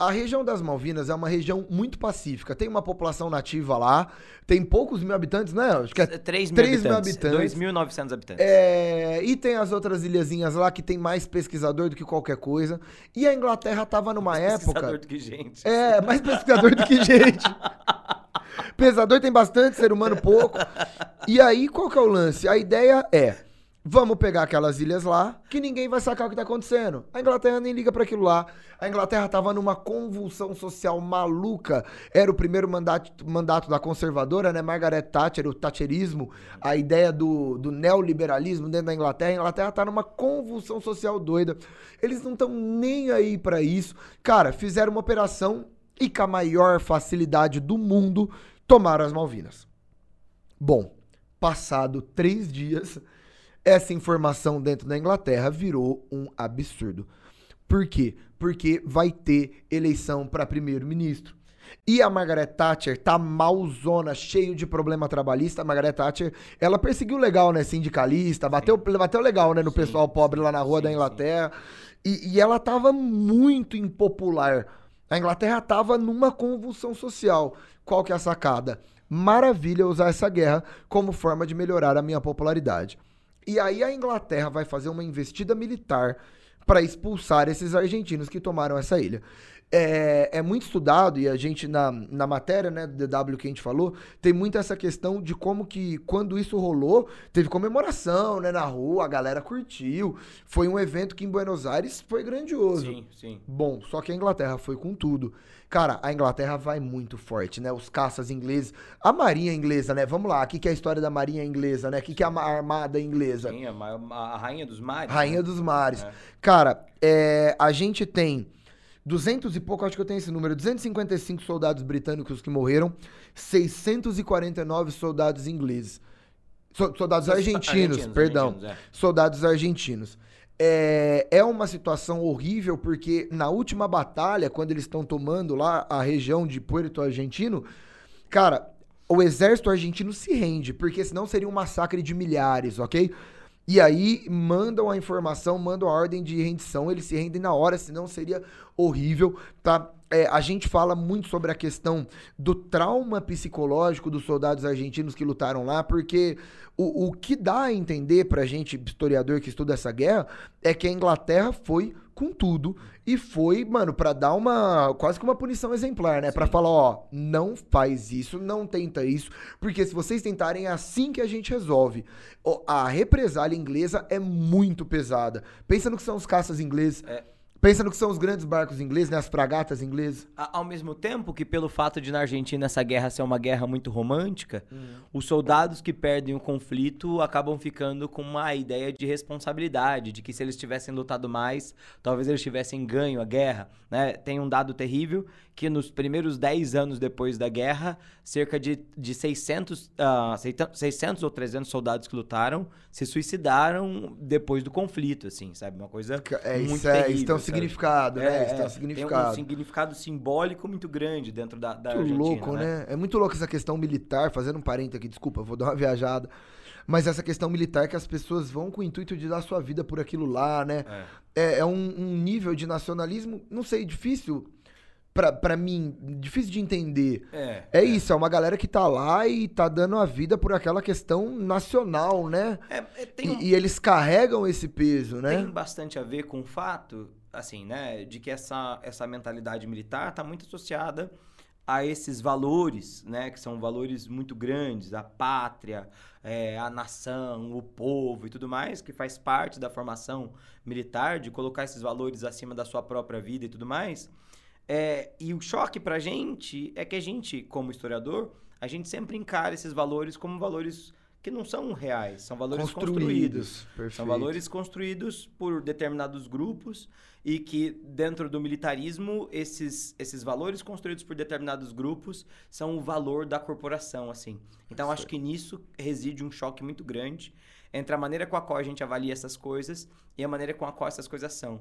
A região das Malvinas é uma região muito pacífica. Tem uma população nativa lá, tem poucos mil habitantes, né? Acho que é 3 mil 3 habitantes. 2.900 habitantes. É, e tem as outras ilhazinhas lá que tem mais pesquisador do que qualquer coisa. E a Inglaterra tava numa mais época. Mais pesquisador do que gente. É, mais pesquisador do que gente. [LAUGHS] Pesador tem bastante, ser humano pouco. E aí, qual que é o lance? A ideia é Vamos pegar aquelas ilhas lá, que ninguém vai sacar o que tá acontecendo. A Inglaterra nem liga para aquilo lá. A Inglaterra tava numa convulsão social maluca. Era o primeiro mandato, mandato da conservadora, né? Margaret Thatcher, o Thatcherismo, a ideia do, do neoliberalismo dentro da Inglaterra. A Inglaterra tá numa convulsão social doida. Eles não estão nem aí para isso. Cara, fizeram uma operação e com a maior facilidade do mundo tomaram as Malvinas. Bom, passado três dias essa informação dentro da Inglaterra virou um absurdo. Por quê? Porque vai ter eleição para primeiro-ministro. E a Margaret Thatcher tá malzona, cheio de problema trabalhista. A Margaret Thatcher, ela perseguiu legal, né? Sindicalista, bateu, bateu legal, né? No sim, pessoal pobre lá na rua sim, da Inglaterra. E, e, ela tava muito impopular. A Inglaterra tava numa convulsão social. Qual que é a sacada? Maravilha usar essa guerra como forma de melhorar a minha popularidade. E aí a Inglaterra vai fazer uma investida militar para expulsar esses argentinos que tomaram essa ilha. É, é, muito estudado, e a gente, na, na matéria né, do DW que a gente falou, tem muito essa questão de como que, quando isso rolou, teve comemoração né, na rua, a galera curtiu. Foi um evento que em Buenos Aires foi grandioso. Sim, sim. Bom, só que a Inglaterra foi com tudo. Cara, a Inglaterra vai muito forte, né? Os caças ingleses, a marinha inglesa, né? Vamos lá, o que, que é a história da marinha inglesa, né? O que, que é a armada inglesa? Sim, a, a rainha dos mares. Rainha né? dos mares. É. Cara, é, a gente tem 200 e pouco, acho que eu tenho esse número, 255 soldados britânicos que morreram, 649 soldados ingleses. So, soldados argentinos, argentinos, perdão. Argentinos, é. Soldados argentinos. É, é uma situação horrível porque na última batalha, quando eles estão tomando lá a região de Puerto Argentino, cara, o exército argentino se rende, porque senão seria um massacre de milhares, ok? E aí mandam a informação, mandam a ordem de rendição, eles se rendem na hora, senão seria horrível, tá? É, a gente fala muito sobre a questão do trauma psicológico dos soldados argentinos que lutaram lá, porque o, o que dá a entender pra gente, historiador que estuda essa guerra, é que a Inglaterra foi com tudo e foi, mano, para dar uma quase que uma punição exemplar, né? Para falar, ó, não faz isso, não tenta isso, porque se vocês tentarem é assim que a gente resolve. A represália inglesa é muito pesada. Pensa no que são os caças ingleses. É Pensa no que são os grandes barcos ingleses, né? As fragatas inglesas. Ao mesmo tempo que, pelo fato de na Argentina essa guerra ser uma guerra muito romântica, hum. os soldados que perdem o conflito acabam ficando com uma ideia de responsabilidade, de que se eles tivessem lutado mais, talvez eles tivessem ganho a guerra. Né? Tem um dado terrível que nos primeiros 10 anos depois da guerra, cerca de, de 600, uh, 600 ou 300 soldados que lutaram se suicidaram depois do conflito, assim, sabe? Uma coisa é, muito isso é, terrível. Um significado, né? Isso tem um significado. Tem um significado simbólico muito grande dentro da, da muito Argentina, louco, né? né? É muito louco essa questão militar, fazendo um parente aqui, desculpa, vou dar uma viajada. mas essa questão militar que as pessoas vão com o intuito de dar sua vida por aquilo lá, né? É, é um, um nível de nacionalismo, não sei, difícil pra, pra mim, difícil de entender. É. É isso, é uma galera que tá lá e tá dando a vida por aquela questão nacional, né? É, é, um- E, e eles carregam esse peso, né? tem bastante a ver com o fato, assim, né, de que essa, essa mentalidade militar está muito associada a esses valores, né, que são valores muito grandes, a pátria, é, a nação, o povo e tudo mais, que faz parte da formação militar, de colocar esses valores acima da sua própria vida e tudo mais. É, e o choque pra gente é que a gente, como historiador, a gente sempre encara esses valores como valores que não são reais, são valores construídos. Perfeito. São valores construídos por determinados grupos e que, dentro do militarismo, esses, esses valores construídos por determinados grupos são o valor da corporação, assim. Então, acho que nisso reside um choque muito grande entre a maneira com a qual a gente avalia essas coisas e a maneira com a qual essas coisas são.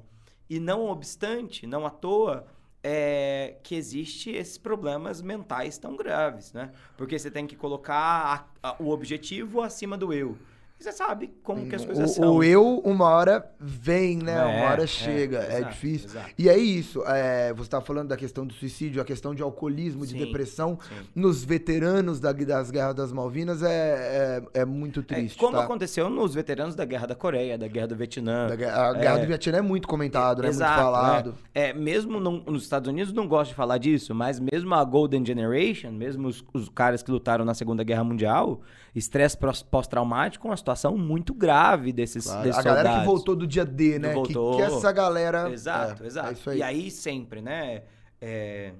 E não obstante, não à toa, é, que existe esses problemas mentais tão graves, né? Porque você tem que colocar a- a- o objetivo acima do eu. E você sabe como que as coisas o, são. o eu, uma hora vem, né? É, uma hora é, chega. É, exato, difícil. exato. E é isso. é, você estava falando da questão do suicídio, a questão de alcoolismo, de Sim, depressão. sim. Nos veteranos da- das guerras das Malvinas é, é, é muito É, triste. como tá? aconteceu nos veteranos da Guerra da Coreia, da Guerra do Vietnã. Da a guerra É. do Vietnã é muito comentado, né? Exato, muito falado. É, É, mesmo não- nos Estados Unidos não gosto de falar disso, mas mesmo a Golden Generation, mesmo os, os caras que lutaram na Segunda Guerra Mundial, estresse pós- pós-traumático é uma situação muito grave desses, Claro. desses A galera que soldados. voltou do dia D, né? Que, voltou. que essa galera. Exato, é, exato. É isso aí. E aí sempre, né? é-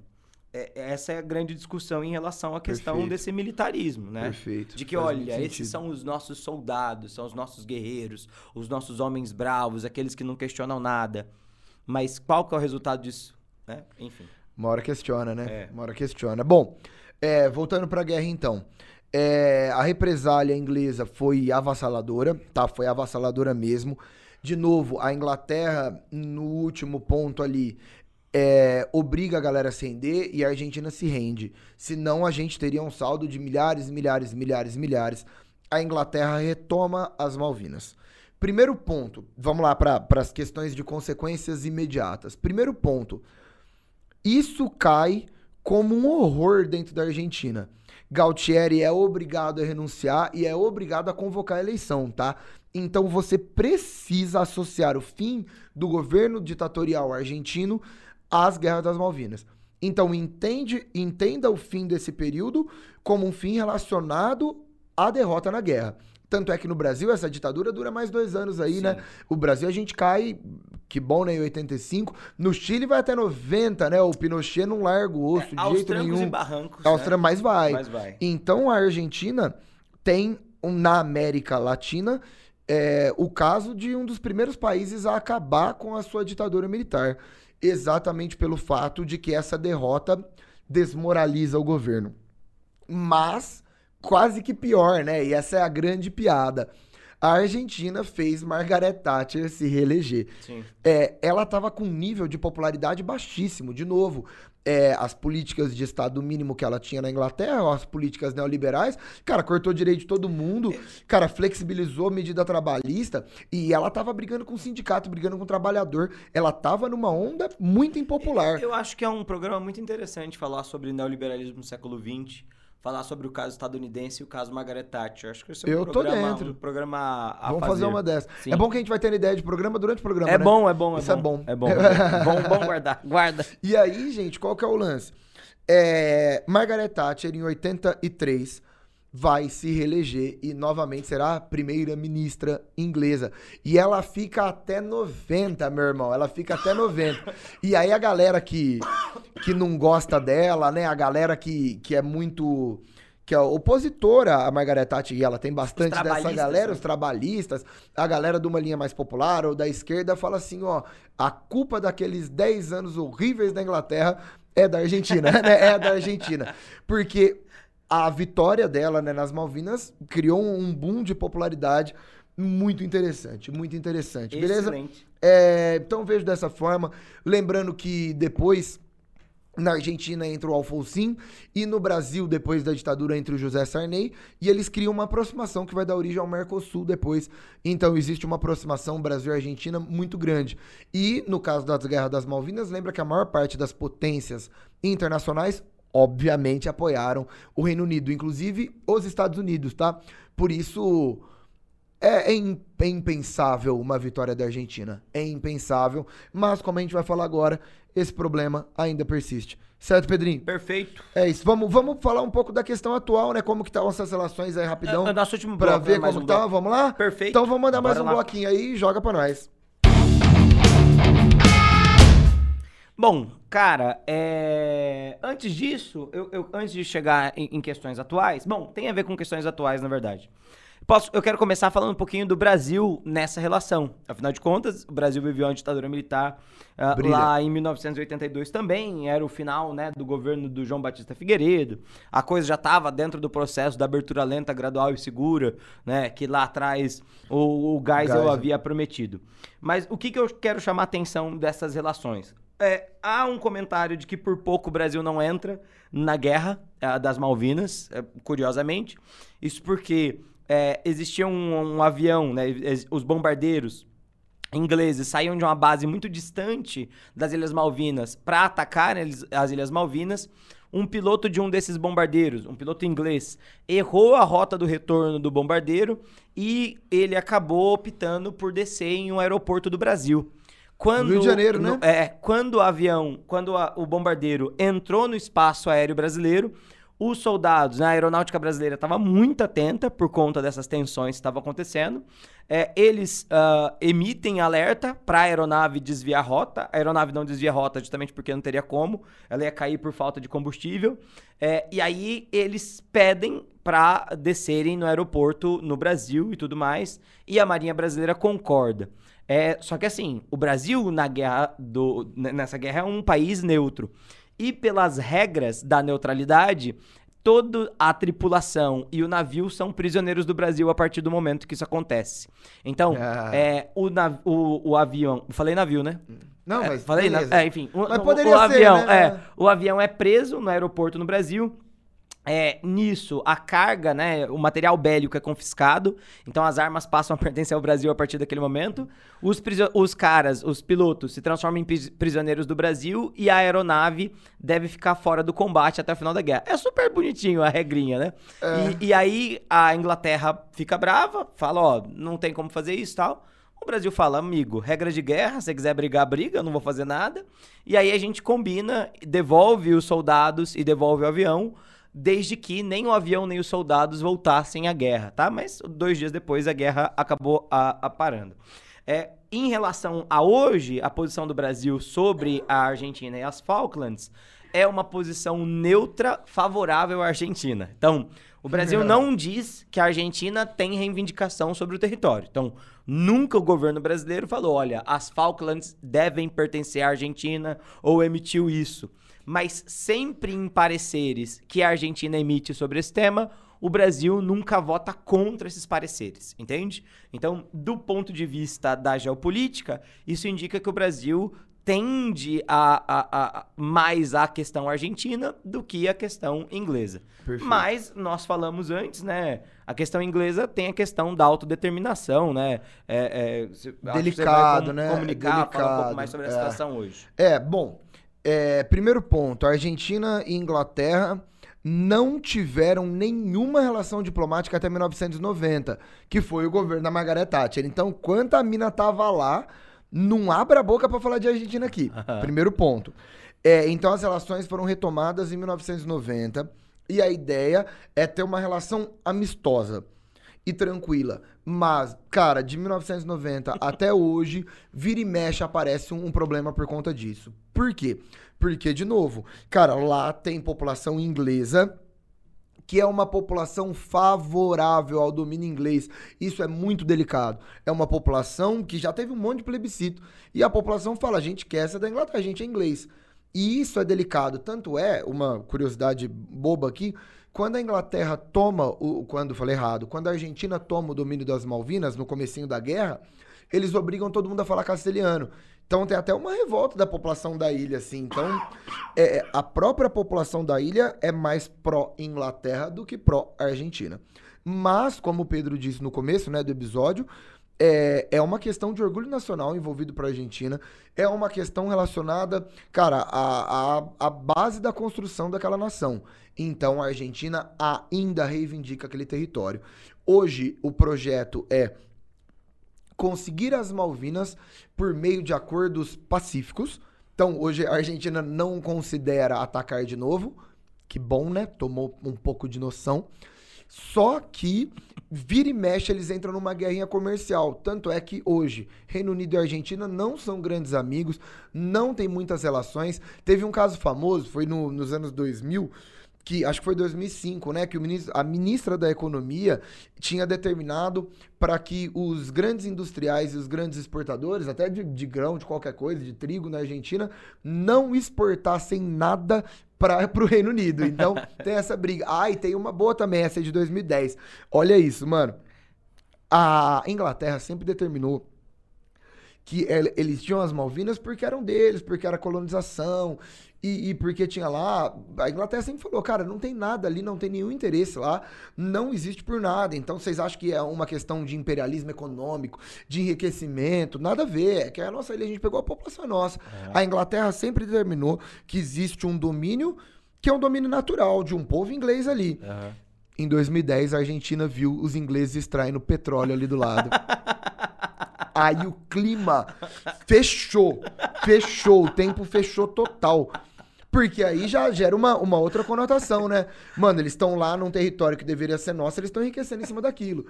é- essa é a grande discussão em relação à questão Perfeito. desse militarismo, né? Perfeito. De que, Faz olha, sentido. esses são os nossos soldados, são os nossos guerreiros, os nossos homens bravos, aqueles que não questionam nada. Mas qual que é o resultado disso? Né? Enfim. Uma hora questiona, né? É. Uma hora questiona. Bom, é, voltando pra guerra então. É, a represália inglesa foi avassaladora, tá? Foi avassaladora mesmo. De novo, a Inglaterra, no último ponto ali, é, obriga a galera a se render e a Argentina se rende. Senão a gente teria um saldo de milhares, milhares, milhares, milhares. A Inglaterra retoma as Malvinas. Primeiro ponto, vamos lá para as questões de consequências imediatas. Primeiro ponto, isso cai como um horror dentro da Argentina. Galtieri é obrigado a renunciar e é obrigado a convocar a eleição, tá? Então você precisa associar o fim do governo ditatorial argentino às guerras das Malvinas. Então entende, entenda o fim desse período como um fim relacionado à derrota na guerra. Tanto é que no Brasil essa ditadura dura mais dois anos aí, né? O Brasil a gente cai, que bom, né? Em 85. No Chile vai até 90, né? O Pinochet não larga o osso de É, aos jeito nenhum. e barrancos. Aos né? trancos, mas vai. Mas vai. Então a Argentina tem na América Latina é, o caso de um dos primeiros países a acabar com a sua ditadura militar, exatamente pelo fato de que essa derrota desmoraliza o governo. Mas quase que pior, né? E essa é a grande piada. A Argentina fez Margaret Thatcher se reeleger Sim. é, ela estava com um nível de popularidade baixíssimo. De novo, é, as políticas de Estado mínimo que ela tinha na Inglaterra, as políticas neoliberais, cara, cortou direito de todo mundo, cara, flexibilizou medida trabalhista e ela tava brigando com o sindicato, brigando com o trabalhador. Ela tava numa onda muito impopular. Eu acho que é um programa muito interessante falar sobre neoliberalismo no século XX, falar sobre o caso estadunidense e o caso Margaret Thatcher. Acho que esse é um Eu tô programa, dentro. um programa a Vamos fazer uma dessa. Sim. É bom que a gente vai ter ideia de programa durante o programa, É né? bom, é bom, é Isso é bom. bom. É bom, [LAUGHS] bom, bom guardar. Guarda. E aí, gente, qual que é o lance? É, Margaret Thatcher, em 83, vai se reeleger e novamente será a primeira-ministra inglesa. E ela fica até 90, meu irmão. Ela fica até 90. E aí a galera que, que não gosta dela, né? A galera que, que é muito... Que é opositora a Margaret Thatcher, e ela tem bastante dessa galera, né? os trabalhistas, a galera de uma linha mais popular ou da esquerda fala assim, ó, a culpa daqueles 10 anos horríveis da Inglaterra é da Argentina, [LAUGHS] né? É da Argentina. Porque a vitória dela né, nas Malvinas criou um boom de popularidade muito interessante, muito interessante, beleza? Excelente. É, então vejo dessa forma, lembrando que depois Na Argentina entra o Alfonsín e no Brasil, depois da ditadura, entra o José Sarney e eles criam uma aproximação que vai dar origem ao Mercosul depois. Então existe uma aproximação Brasil Argentina muito grande. E no caso das guerras das Malvinas, lembra que a maior parte das potências internacionais obviamente apoiaram o Reino Unido, inclusive os Estados Unidos, tá? Por isso é, é, é, impensável uma vitória da Argentina. É impensável. Mas, como a gente vai falar agora, esse problema ainda persiste. Certo, Pedrinho? Perfeito. É isso. Vamos, vamos falar um pouco da questão atual, né? Como que estão essas relações aí, rapidão. É, é nosso último bloco. Pra ver né? como um tá. Vamos lá? Perfeito. Então vamos mandar Bora mais um lá. bloquinho aí e joga pra nós. Bom, cara, é... antes disso, eu, eu, antes de chegar em, em questões atuais, bom, tem a ver com questões atuais, na verdade. Posso, eu quero começar falando um pouquinho do Brasil nessa relação. Afinal de contas, o Brasil viveu uma ditadura militar uh, lá em 1982 também. Era o final né, do governo do João Batista Figueiredo. A coisa já estava dentro do processo da abertura lenta, gradual e segura, né, que lá atrás o, o Geisel havia prometido. Mas o que, que eu quero chamar a atenção dessas relações? É, há um comentário de que por pouco o Brasil não entra na guerra uh, das Malvinas, uh, curiosamente. Isso porque é, existia um, um avião, né, os bombardeiros ingleses saíam de uma base muito distante das Ilhas Malvinas para atacar as Ilhas Malvinas. Um piloto de um desses bombardeiros, um piloto inglês, errou a rota do retorno do bombardeiro e ele acabou optando por descer em um aeroporto do Brasil. Quando, Rio de Janeiro, né? No, é, quando o avião, quando a, o bombardeiro entrou no espaço aéreo brasileiro, os soldados, né, a aeronáutica brasileira estava muito atenta por conta dessas tensões que estavam acontecendo. É, eles uh, emitem alerta para a aeronave desviar rota. A aeronave não desvia rota justamente porque não teria como. Ela ia cair por falta de combustível. É, e aí eles pedem para descerem no aeroporto no Brasil e tudo mais. E a Marinha Brasileira concorda. É, só que assim, o Brasil na guerra do, nessa guerra é um país neutro e pelas regras da neutralidade, toda a tripulação e o navio são prisioneiros do Brasil a partir do momento que isso acontece. Então, ah. é, o, nav o, o avião. Falei navio, né? Não, é, mas. É, falei, na, é, enfim. O, mas poderia o, ser, avião, né? é, o avião é preso no aeroporto no Brasil. É, nisso, a carga, né, o material bélico é confiscado, então as armas passam a [LAUGHS] pertencer ao Brasil a partir daquele momento. Os, os caras, os pilotos, se transformam em prisioneiros do Brasil e a aeronave deve ficar fora do combate até o final da guerra. É super bonitinho a regrinha, né? É. E, e, aí a Inglaterra fica brava, fala: ó, não tem como fazer isso e tal. O Brasil fala, amigo, regra de guerra, se quiser brigar, briga, eu não vou fazer nada. E aí a gente combina, devolve os soldados e devolve o avião desde que nem o avião nem os soldados voltassem à guerra, tá? Mas dois dias depois a guerra acabou a, a parando. É, em relação a hoje, a posição do Brasil sobre a Argentina e as Falklands é uma posição neutra favorável à Argentina. Então, o Brasil não [LAUGHS] diz que a Argentina tem reivindicação sobre o território. Então, nunca o governo brasileiro falou: olha, as Falklands devem pertencer à Argentina ou emitiu isso mas sempre em pareceres que a Argentina emite sobre esse tema, o Brasil nunca vota contra esses pareceres, entende? Então, do ponto de vista da geopolítica, isso indica que o Brasil tende a, a, a, mais à questão argentina do que a questão inglesa. Perfeito. Mas nós falamos antes, né? A questão inglesa tem a questão da autodeterminação, né? É, é, Delicado, né? Comunicar, Delicado, falar um pouco mais sobre a é. situação hoje. É, bom. É, primeiro ponto, Argentina e Inglaterra não tiveram nenhuma relação diplomática até 1990, que foi o governo da Margaret Thatcher. Então, quando a mina tava lá, não abra a boca para falar de Argentina aqui. [LAUGHS] Primeiro ponto. É, então, as relações foram retomadas em 1990 e a ideia é ter uma relação amistosa e tranquila. Mas, cara, de 1990 [LAUGHS] até hoje, vira e mexe aparece um, um, problema por conta disso. Por quê? Porque, de novo, cara, lá tem população inglesa. Que é uma população favorável ao domínio inglês. Isso é muito delicado. É uma população que já teve um monte de plebiscito. E a população fala: a gente quer essa da Inglaterra, a gente é inglês. E isso é delicado. Tanto é, uma curiosidade boba aqui, quando a Inglaterra toma o. Quando falei errado, quando a Argentina toma o domínio das Malvinas, no comecinho da guerra, eles obrigam todo mundo a falar castelhano. Então tem até uma revolta da população da ilha, assim. Então, é, a própria população da ilha é mais pró-Inglaterra do que pró-Argentina. Mas, como o Pedro disse no começo né, do episódio, é, é uma questão de orgulho nacional envolvido para a Argentina. É uma questão relacionada, cara, à, à, à base da construção daquela nação. Então a Argentina ainda reivindica aquele território. Hoje o projeto é conseguir as Malvinas por meio de acordos pacíficos. Então hoje a Argentina não considera atacar de novo. Que bom, né? Tomou um pouco de noção. Só que vira e mexe eles entram numa guerrinha comercial. Tanto é que hoje Reino Unido e Argentina não são grandes amigos, não tem muitas relações. Teve um caso famoso, foi no, nos anos 2000, que acho que foi 2005, né, que o ministro, a ministra da Economia tinha determinado para que os grandes industriais e os grandes exportadores, até de, de, grão, de qualquer coisa, de trigo na Argentina, não exportassem nada para [LAUGHS] o Reino Unido. Então [LAUGHS] tem essa briga. Ah, e tem uma boa também, essa é de 2010. Olha isso, mano. A Inglaterra sempre determinou que eles tinham as Malvinas porque eram deles, porque era colonização e, e, porque tinha lá. A Inglaterra sempre falou, cara, não tem nada ali, não tem nenhum interesse lá, não existe por nada. Então vocês acham que é uma questão de imperialismo econômico, de enriquecimento? Nada a ver. É que a nossa ilha, a gente pegou a população nossa. É. A Inglaterra sempre determinou que existe um domínio que é um domínio natural de um povo inglês ali. Uhum. Em 2010, a Argentina viu os ingleses extraindo petróleo ali do lado. Aí o clima fechou. Fechou. O tempo fechou total. Porque aí já gera uma, uma outra conotação, né? Mano, eles estão lá num território que deveria ser nosso, eles estão enriquecendo em cima daquilo.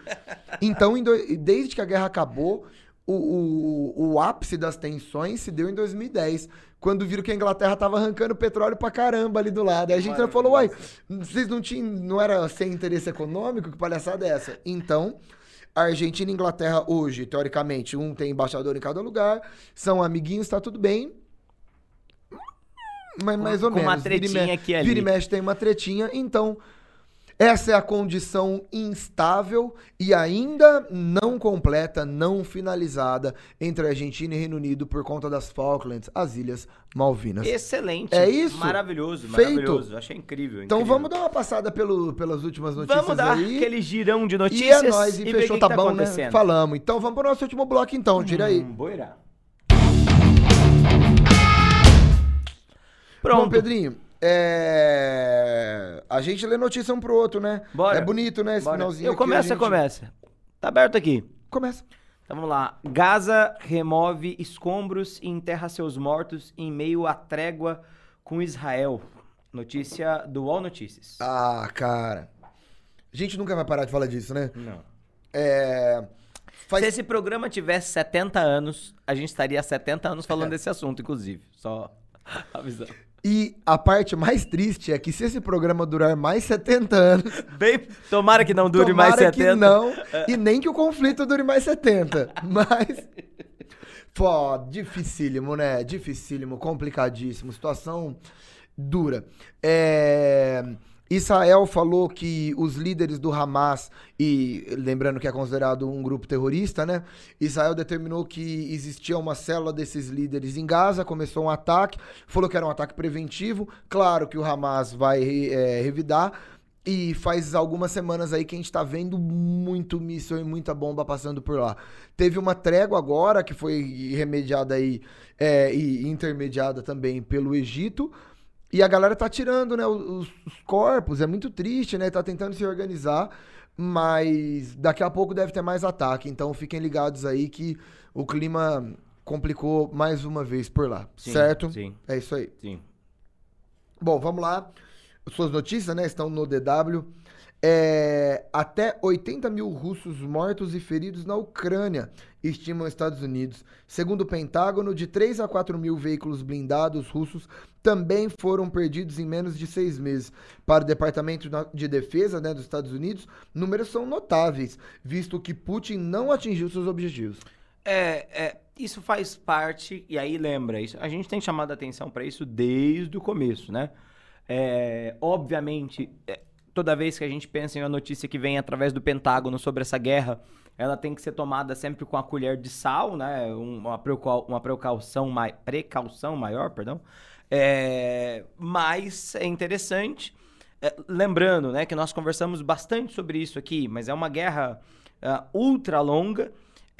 Então, do... desde que a guerra acabou, o, o, o, ápice das tensões se deu em 2010, quando viram que a Inglaterra tava arrancando petróleo pra caramba ali do lado. Aí a gente falou, uai, vocês não tinham. Não era sem interesse econômico? Que palhaçada é essa? Então. A Argentina e a Inglaterra hoje, teoricamente, um tem embaixador em cada lugar, são amiguinhos, tá tudo bem. Mas mais ou com menos. uma tretinha vira, aqui ali. Vira e mexe tem uma tretinha. Então, essa é a condição instável e ainda não completa, não finalizada entre Argentina e Reino Unido por conta das Falklands, as Ilhas Malvinas. Excelente. É isso? Maravilhoso, Feito. maravilhoso. Achei incrível. Então incrível. vamos dar uma passada pelo, pelas últimas notícias Vamos dar aí. aquele girão de E notícias. é nóis, e, ver fechou, o tá que bom, né? Falamos. Então vamos pro nosso último bloco então, tira aí. Hum, boira. Bom, Pronto. Pedrinho, é... a gente lê notícia um pro outro, né? Bora. É bonito, né? Esse Bora. finalzinho Eu começo, gente- começa. Tá aberto aqui. Começa. Então vamos lá. Gaza remove escombros e enterra seus mortos em meio à trégua com Israel. Notícia do All Notícias. Ah, cara. A gente nunca vai parar de falar disso, né? Não. É... Faz... Se esse programa tivesse 70 anos, a gente estaria há 70 anos falando desse assunto, inclusive. Só [LAUGHS] avisando. E a parte mais triste é que se esse programa durar mais 70 anos, [LAUGHS] Bem, tomara que não dure mais tomara 70. que não, e nem que o conflito dure mais 70. [LAUGHS] Mas, pô, dificílimo, né? Dificílimo, complicadíssimo, situação dura. É... Israel falou que os líderes do Hamas, e lembrando que é considerado um grupo terrorista, né? Israel determinou que existia uma célula desses líderes em Gaza, começou um ataque, falou que era um ataque preventivo. Claro que o Hamas vai é, revidar. E faz algumas semanas aí que a gente tá vendo muito míssil e muita bomba passando por lá. Teve uma trégua agora que foi remediada aí é, e intermediada também pelo Egito. E a galera tá tirando, né, os, os corpos, é muito triste, né? Tá tentando se organizar, mas daqui a pouco deve ter mais ataque. Então fiquem ligados aí que o clima complicou mais uma vez por lá, Sim, certo? Sim, É isso aí. sim. Bom, vamos lá. Suas notícias, né, estão no DW. É, até 80 mil russos mortos e feridos na Ucrânia, estimam os Estados Unidos. Segundo o Pentágono, de 3 a 4 mil veículos blindados russos também foram perdidos em menos de seis meses. Para o Departamento de Defesa né, dos Estados Unidos, números são notáveis, visto que Putin não atingiu seus objetivos. É, é, isso faz parte, e aí lembra, isso, a gente tem chamado a atenção para isso desde o começo, né? É, obviamente, é, toda vez que a gente pensa em uma notícia que vem através do Pentágono sobre essa guerra, ela tem que ser tomada sempre com a colher de sal, né? Uma, uma precaução, mai precaução maior, perdão. É, mas é interessante. É, lembrando, né, que nós conversamos bastante sobre isso aqui, mas é uma guerra uh, ultra longa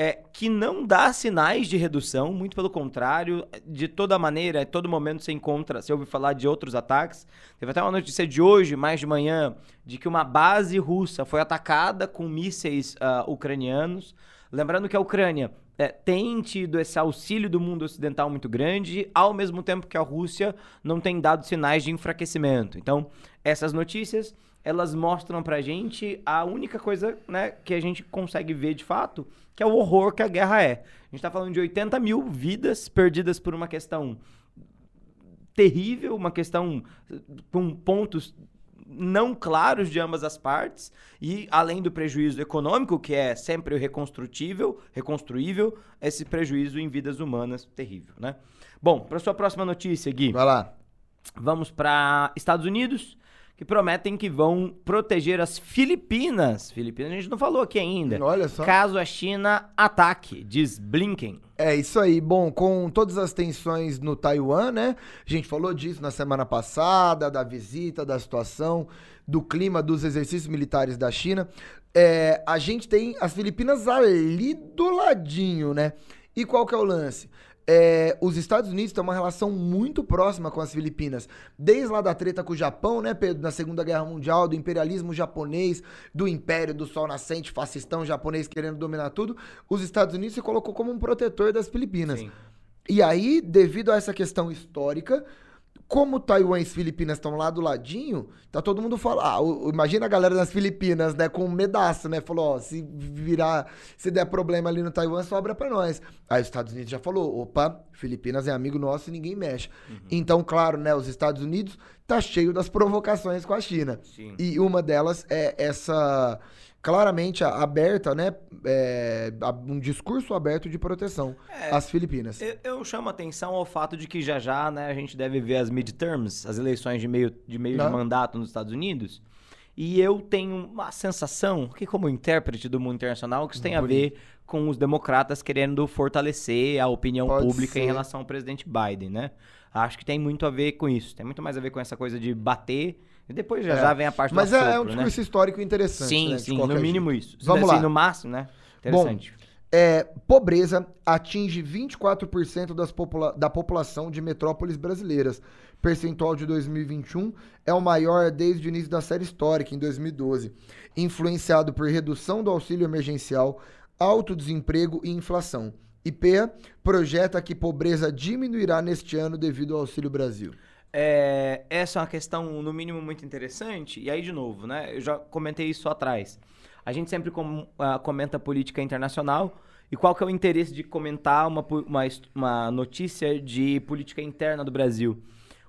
é, que não dá sinais de redução, muito pelo contrário, de toda maneira, a todo momento você encontra, você ouve falar de outros ataques. Teve até uma notícia de hoje, mais de manhã, de que uma base russa foi atacada com mísseis uh, ucranianos. Lembrando que a Ucrânia é, tem tido esse auxílio do mundo ocidental muito grande, ao mesmo tempo que a Rússia não tem dado sinais de enfraquecimento. Então, essas notícias elas mostram pra gente a única coisa né, que a gente consegue ver de fato, que é o horror que a guerra é. A gente tá falando de 80 mil vidas perdidas por uma questão terrível, uma questão com pontos não claros de ambas as partes e além do prejuízo econômico que é sempre reconstrutível, reconstruível, esse prejuízo em vidas humanas terrível, né? Bom, para sua próxima notícia, Gui. Vai lá. Vamos para Estados Unidos que prometem que vão proteger as Filipinas. Filipinas a gente não falou aqui ainda. Olha só. Caso a China ataque, diz Blinken. É isso aí. Bom, com todas as tensões no Taiwan, né? A gente falou disso na semana passada, da visita, da situação, do clima dos exercícios militares da China. É, a gente tem as Filipinas ali do ladinho, né? E qual que é o lance? É, os Estados Unidos têm uma relação muito próxima com as Filipinas. Desde lá da treta com o Japão, né, Pedro? Na Segunda Guerra Mundial, do imperialismo japonês, do império do sol nascente, fascistão japonês querendo dominar tudo, os Estados Unidos se colocou como um protetor das Filipinas. Sim. E aí, devido a essa questão histórica, como Taiwan e Filipinas estão lá do ladinho, tá todo mundo falando. Ah, imagina a galera das Filipinas, né? Com um né? Falou: ó, se virar, se der problema ali no Taiwan, sobra para nós. Aí os Estados Unidos já falou: opa, Filipinas é amigo nosso e ninguém mexe. Uhum. Então, claro, né? Os Estados Unidos tá cheio das provocações com a China. Sim. E uma delas é essa claramente aberta, né? É, um discurso aberto de proteção é, às Filipinas. Eu, eu, chamo atenção ao fato de que já já, né, a gente deve ver as midterms, as eleições de meio de, meio de mandato nos Estados Unidos. E eu tenho uma sensação, que como intérprete do mundo internacional, que isso tem a ver com os democratas querendo fortalecer a opinião Pode pública ser. em relação ao presidente Biden, né? Acho que tem muito a ver com isso. Tem muito mais a ver com essa coisa de bater e depois já, é. já vem a parte Mas do Mas é, é, um discurso né? histórico interessante. Sim, né, sim, no mínimo jeito. isso. Vamos assim, lá. No máximo, né? Interessante. Bom, é, pobreza atinge 24% das popula da população de metrópoles brasileiras. Percentual de 2021 é o maior desde o início da série histórica, em 2012. Influenciado por redução do auxílio emergencial, alto desemprego e inflação. IPEA projeta que pobreza diminuirá neste ano devido ao Auxílio Brasil. É, essa é uma questão, no mínimo, muito interessante. E aí, de novo, né? Eu já comentei isso atrás. A gente sempre com, uh, comenta política internacional. E qual que é o interesse de comentar uma, uma, uma notícia de política interna do Brasil?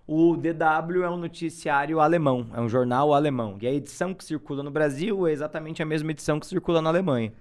O DW é um noticiário alemão, é um jornal alemão. E a edição que circula no Brasil é exatamente a mesma edição que circula na Alemanha.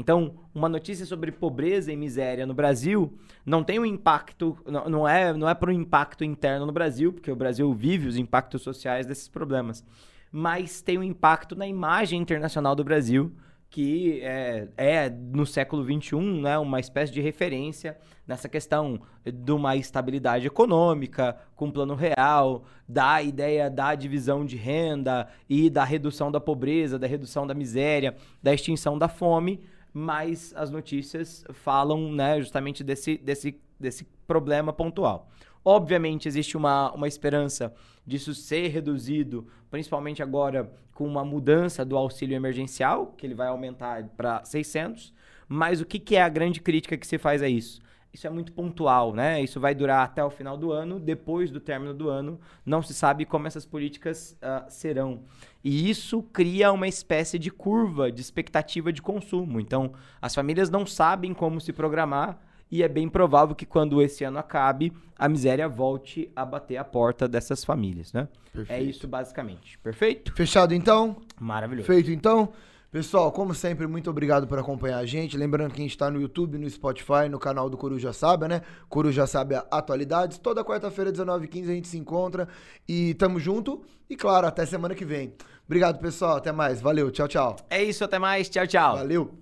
Então, uma notícia sobre pobreza e miséria no Brasil não tem um impacto, não, é, não é para um impacto interno no Brasil, porque o Brasil vive os impactos sociais desses problemas, mas tem um impacto na imagem internacional do Brasil, que é, é no século XXI né, uma espécie de referência nessa questão de uma estabilidade econômica, com plano real, da ideia da divisão de renda e da redução da pobreza, da redução da miséria, da extinção da fome, mas as notícias falam né, justamente desse, desse, desse problema pontual. Obviamente, existe uma, uma esperança disso ser reduzido, principalmente agora com uma mudança do auxílio emergencial, que ele vai aumentar para 600. Mas o que, que é a grande crítica que se faz a isso? Isso é muito pontual, né? Isso vai durar até o final do ano. Depois do término do ano, não se sabe como essas políticas uh, serão. E isso cria uma espécie de curva de expectativa de consumo. Então, as famílias não sabem como se programar e é bem provável que quando esse ano acabe, a miséria volte a bater a porta dessas famílias, né? É Perfeito. É isso basicamente. Perfeito? Fechado então? Maravilhoso. Feito então? Pessoal, como sempre, muito obrigado por acompanhar a gente. Lembrando que a gente está no YouTube, no Spotify, no canal do Coruja Sábia, né? Coruja Sábia Atualidades. Toda quarta-feira, 19h15, a gente se encontra. E tamo junto. E claro, até semana que vem. Obrigado, pessoal. Até mais. Valeu. Tchau, tchau. É isso, até mais. Tchau, tchau. Valeu.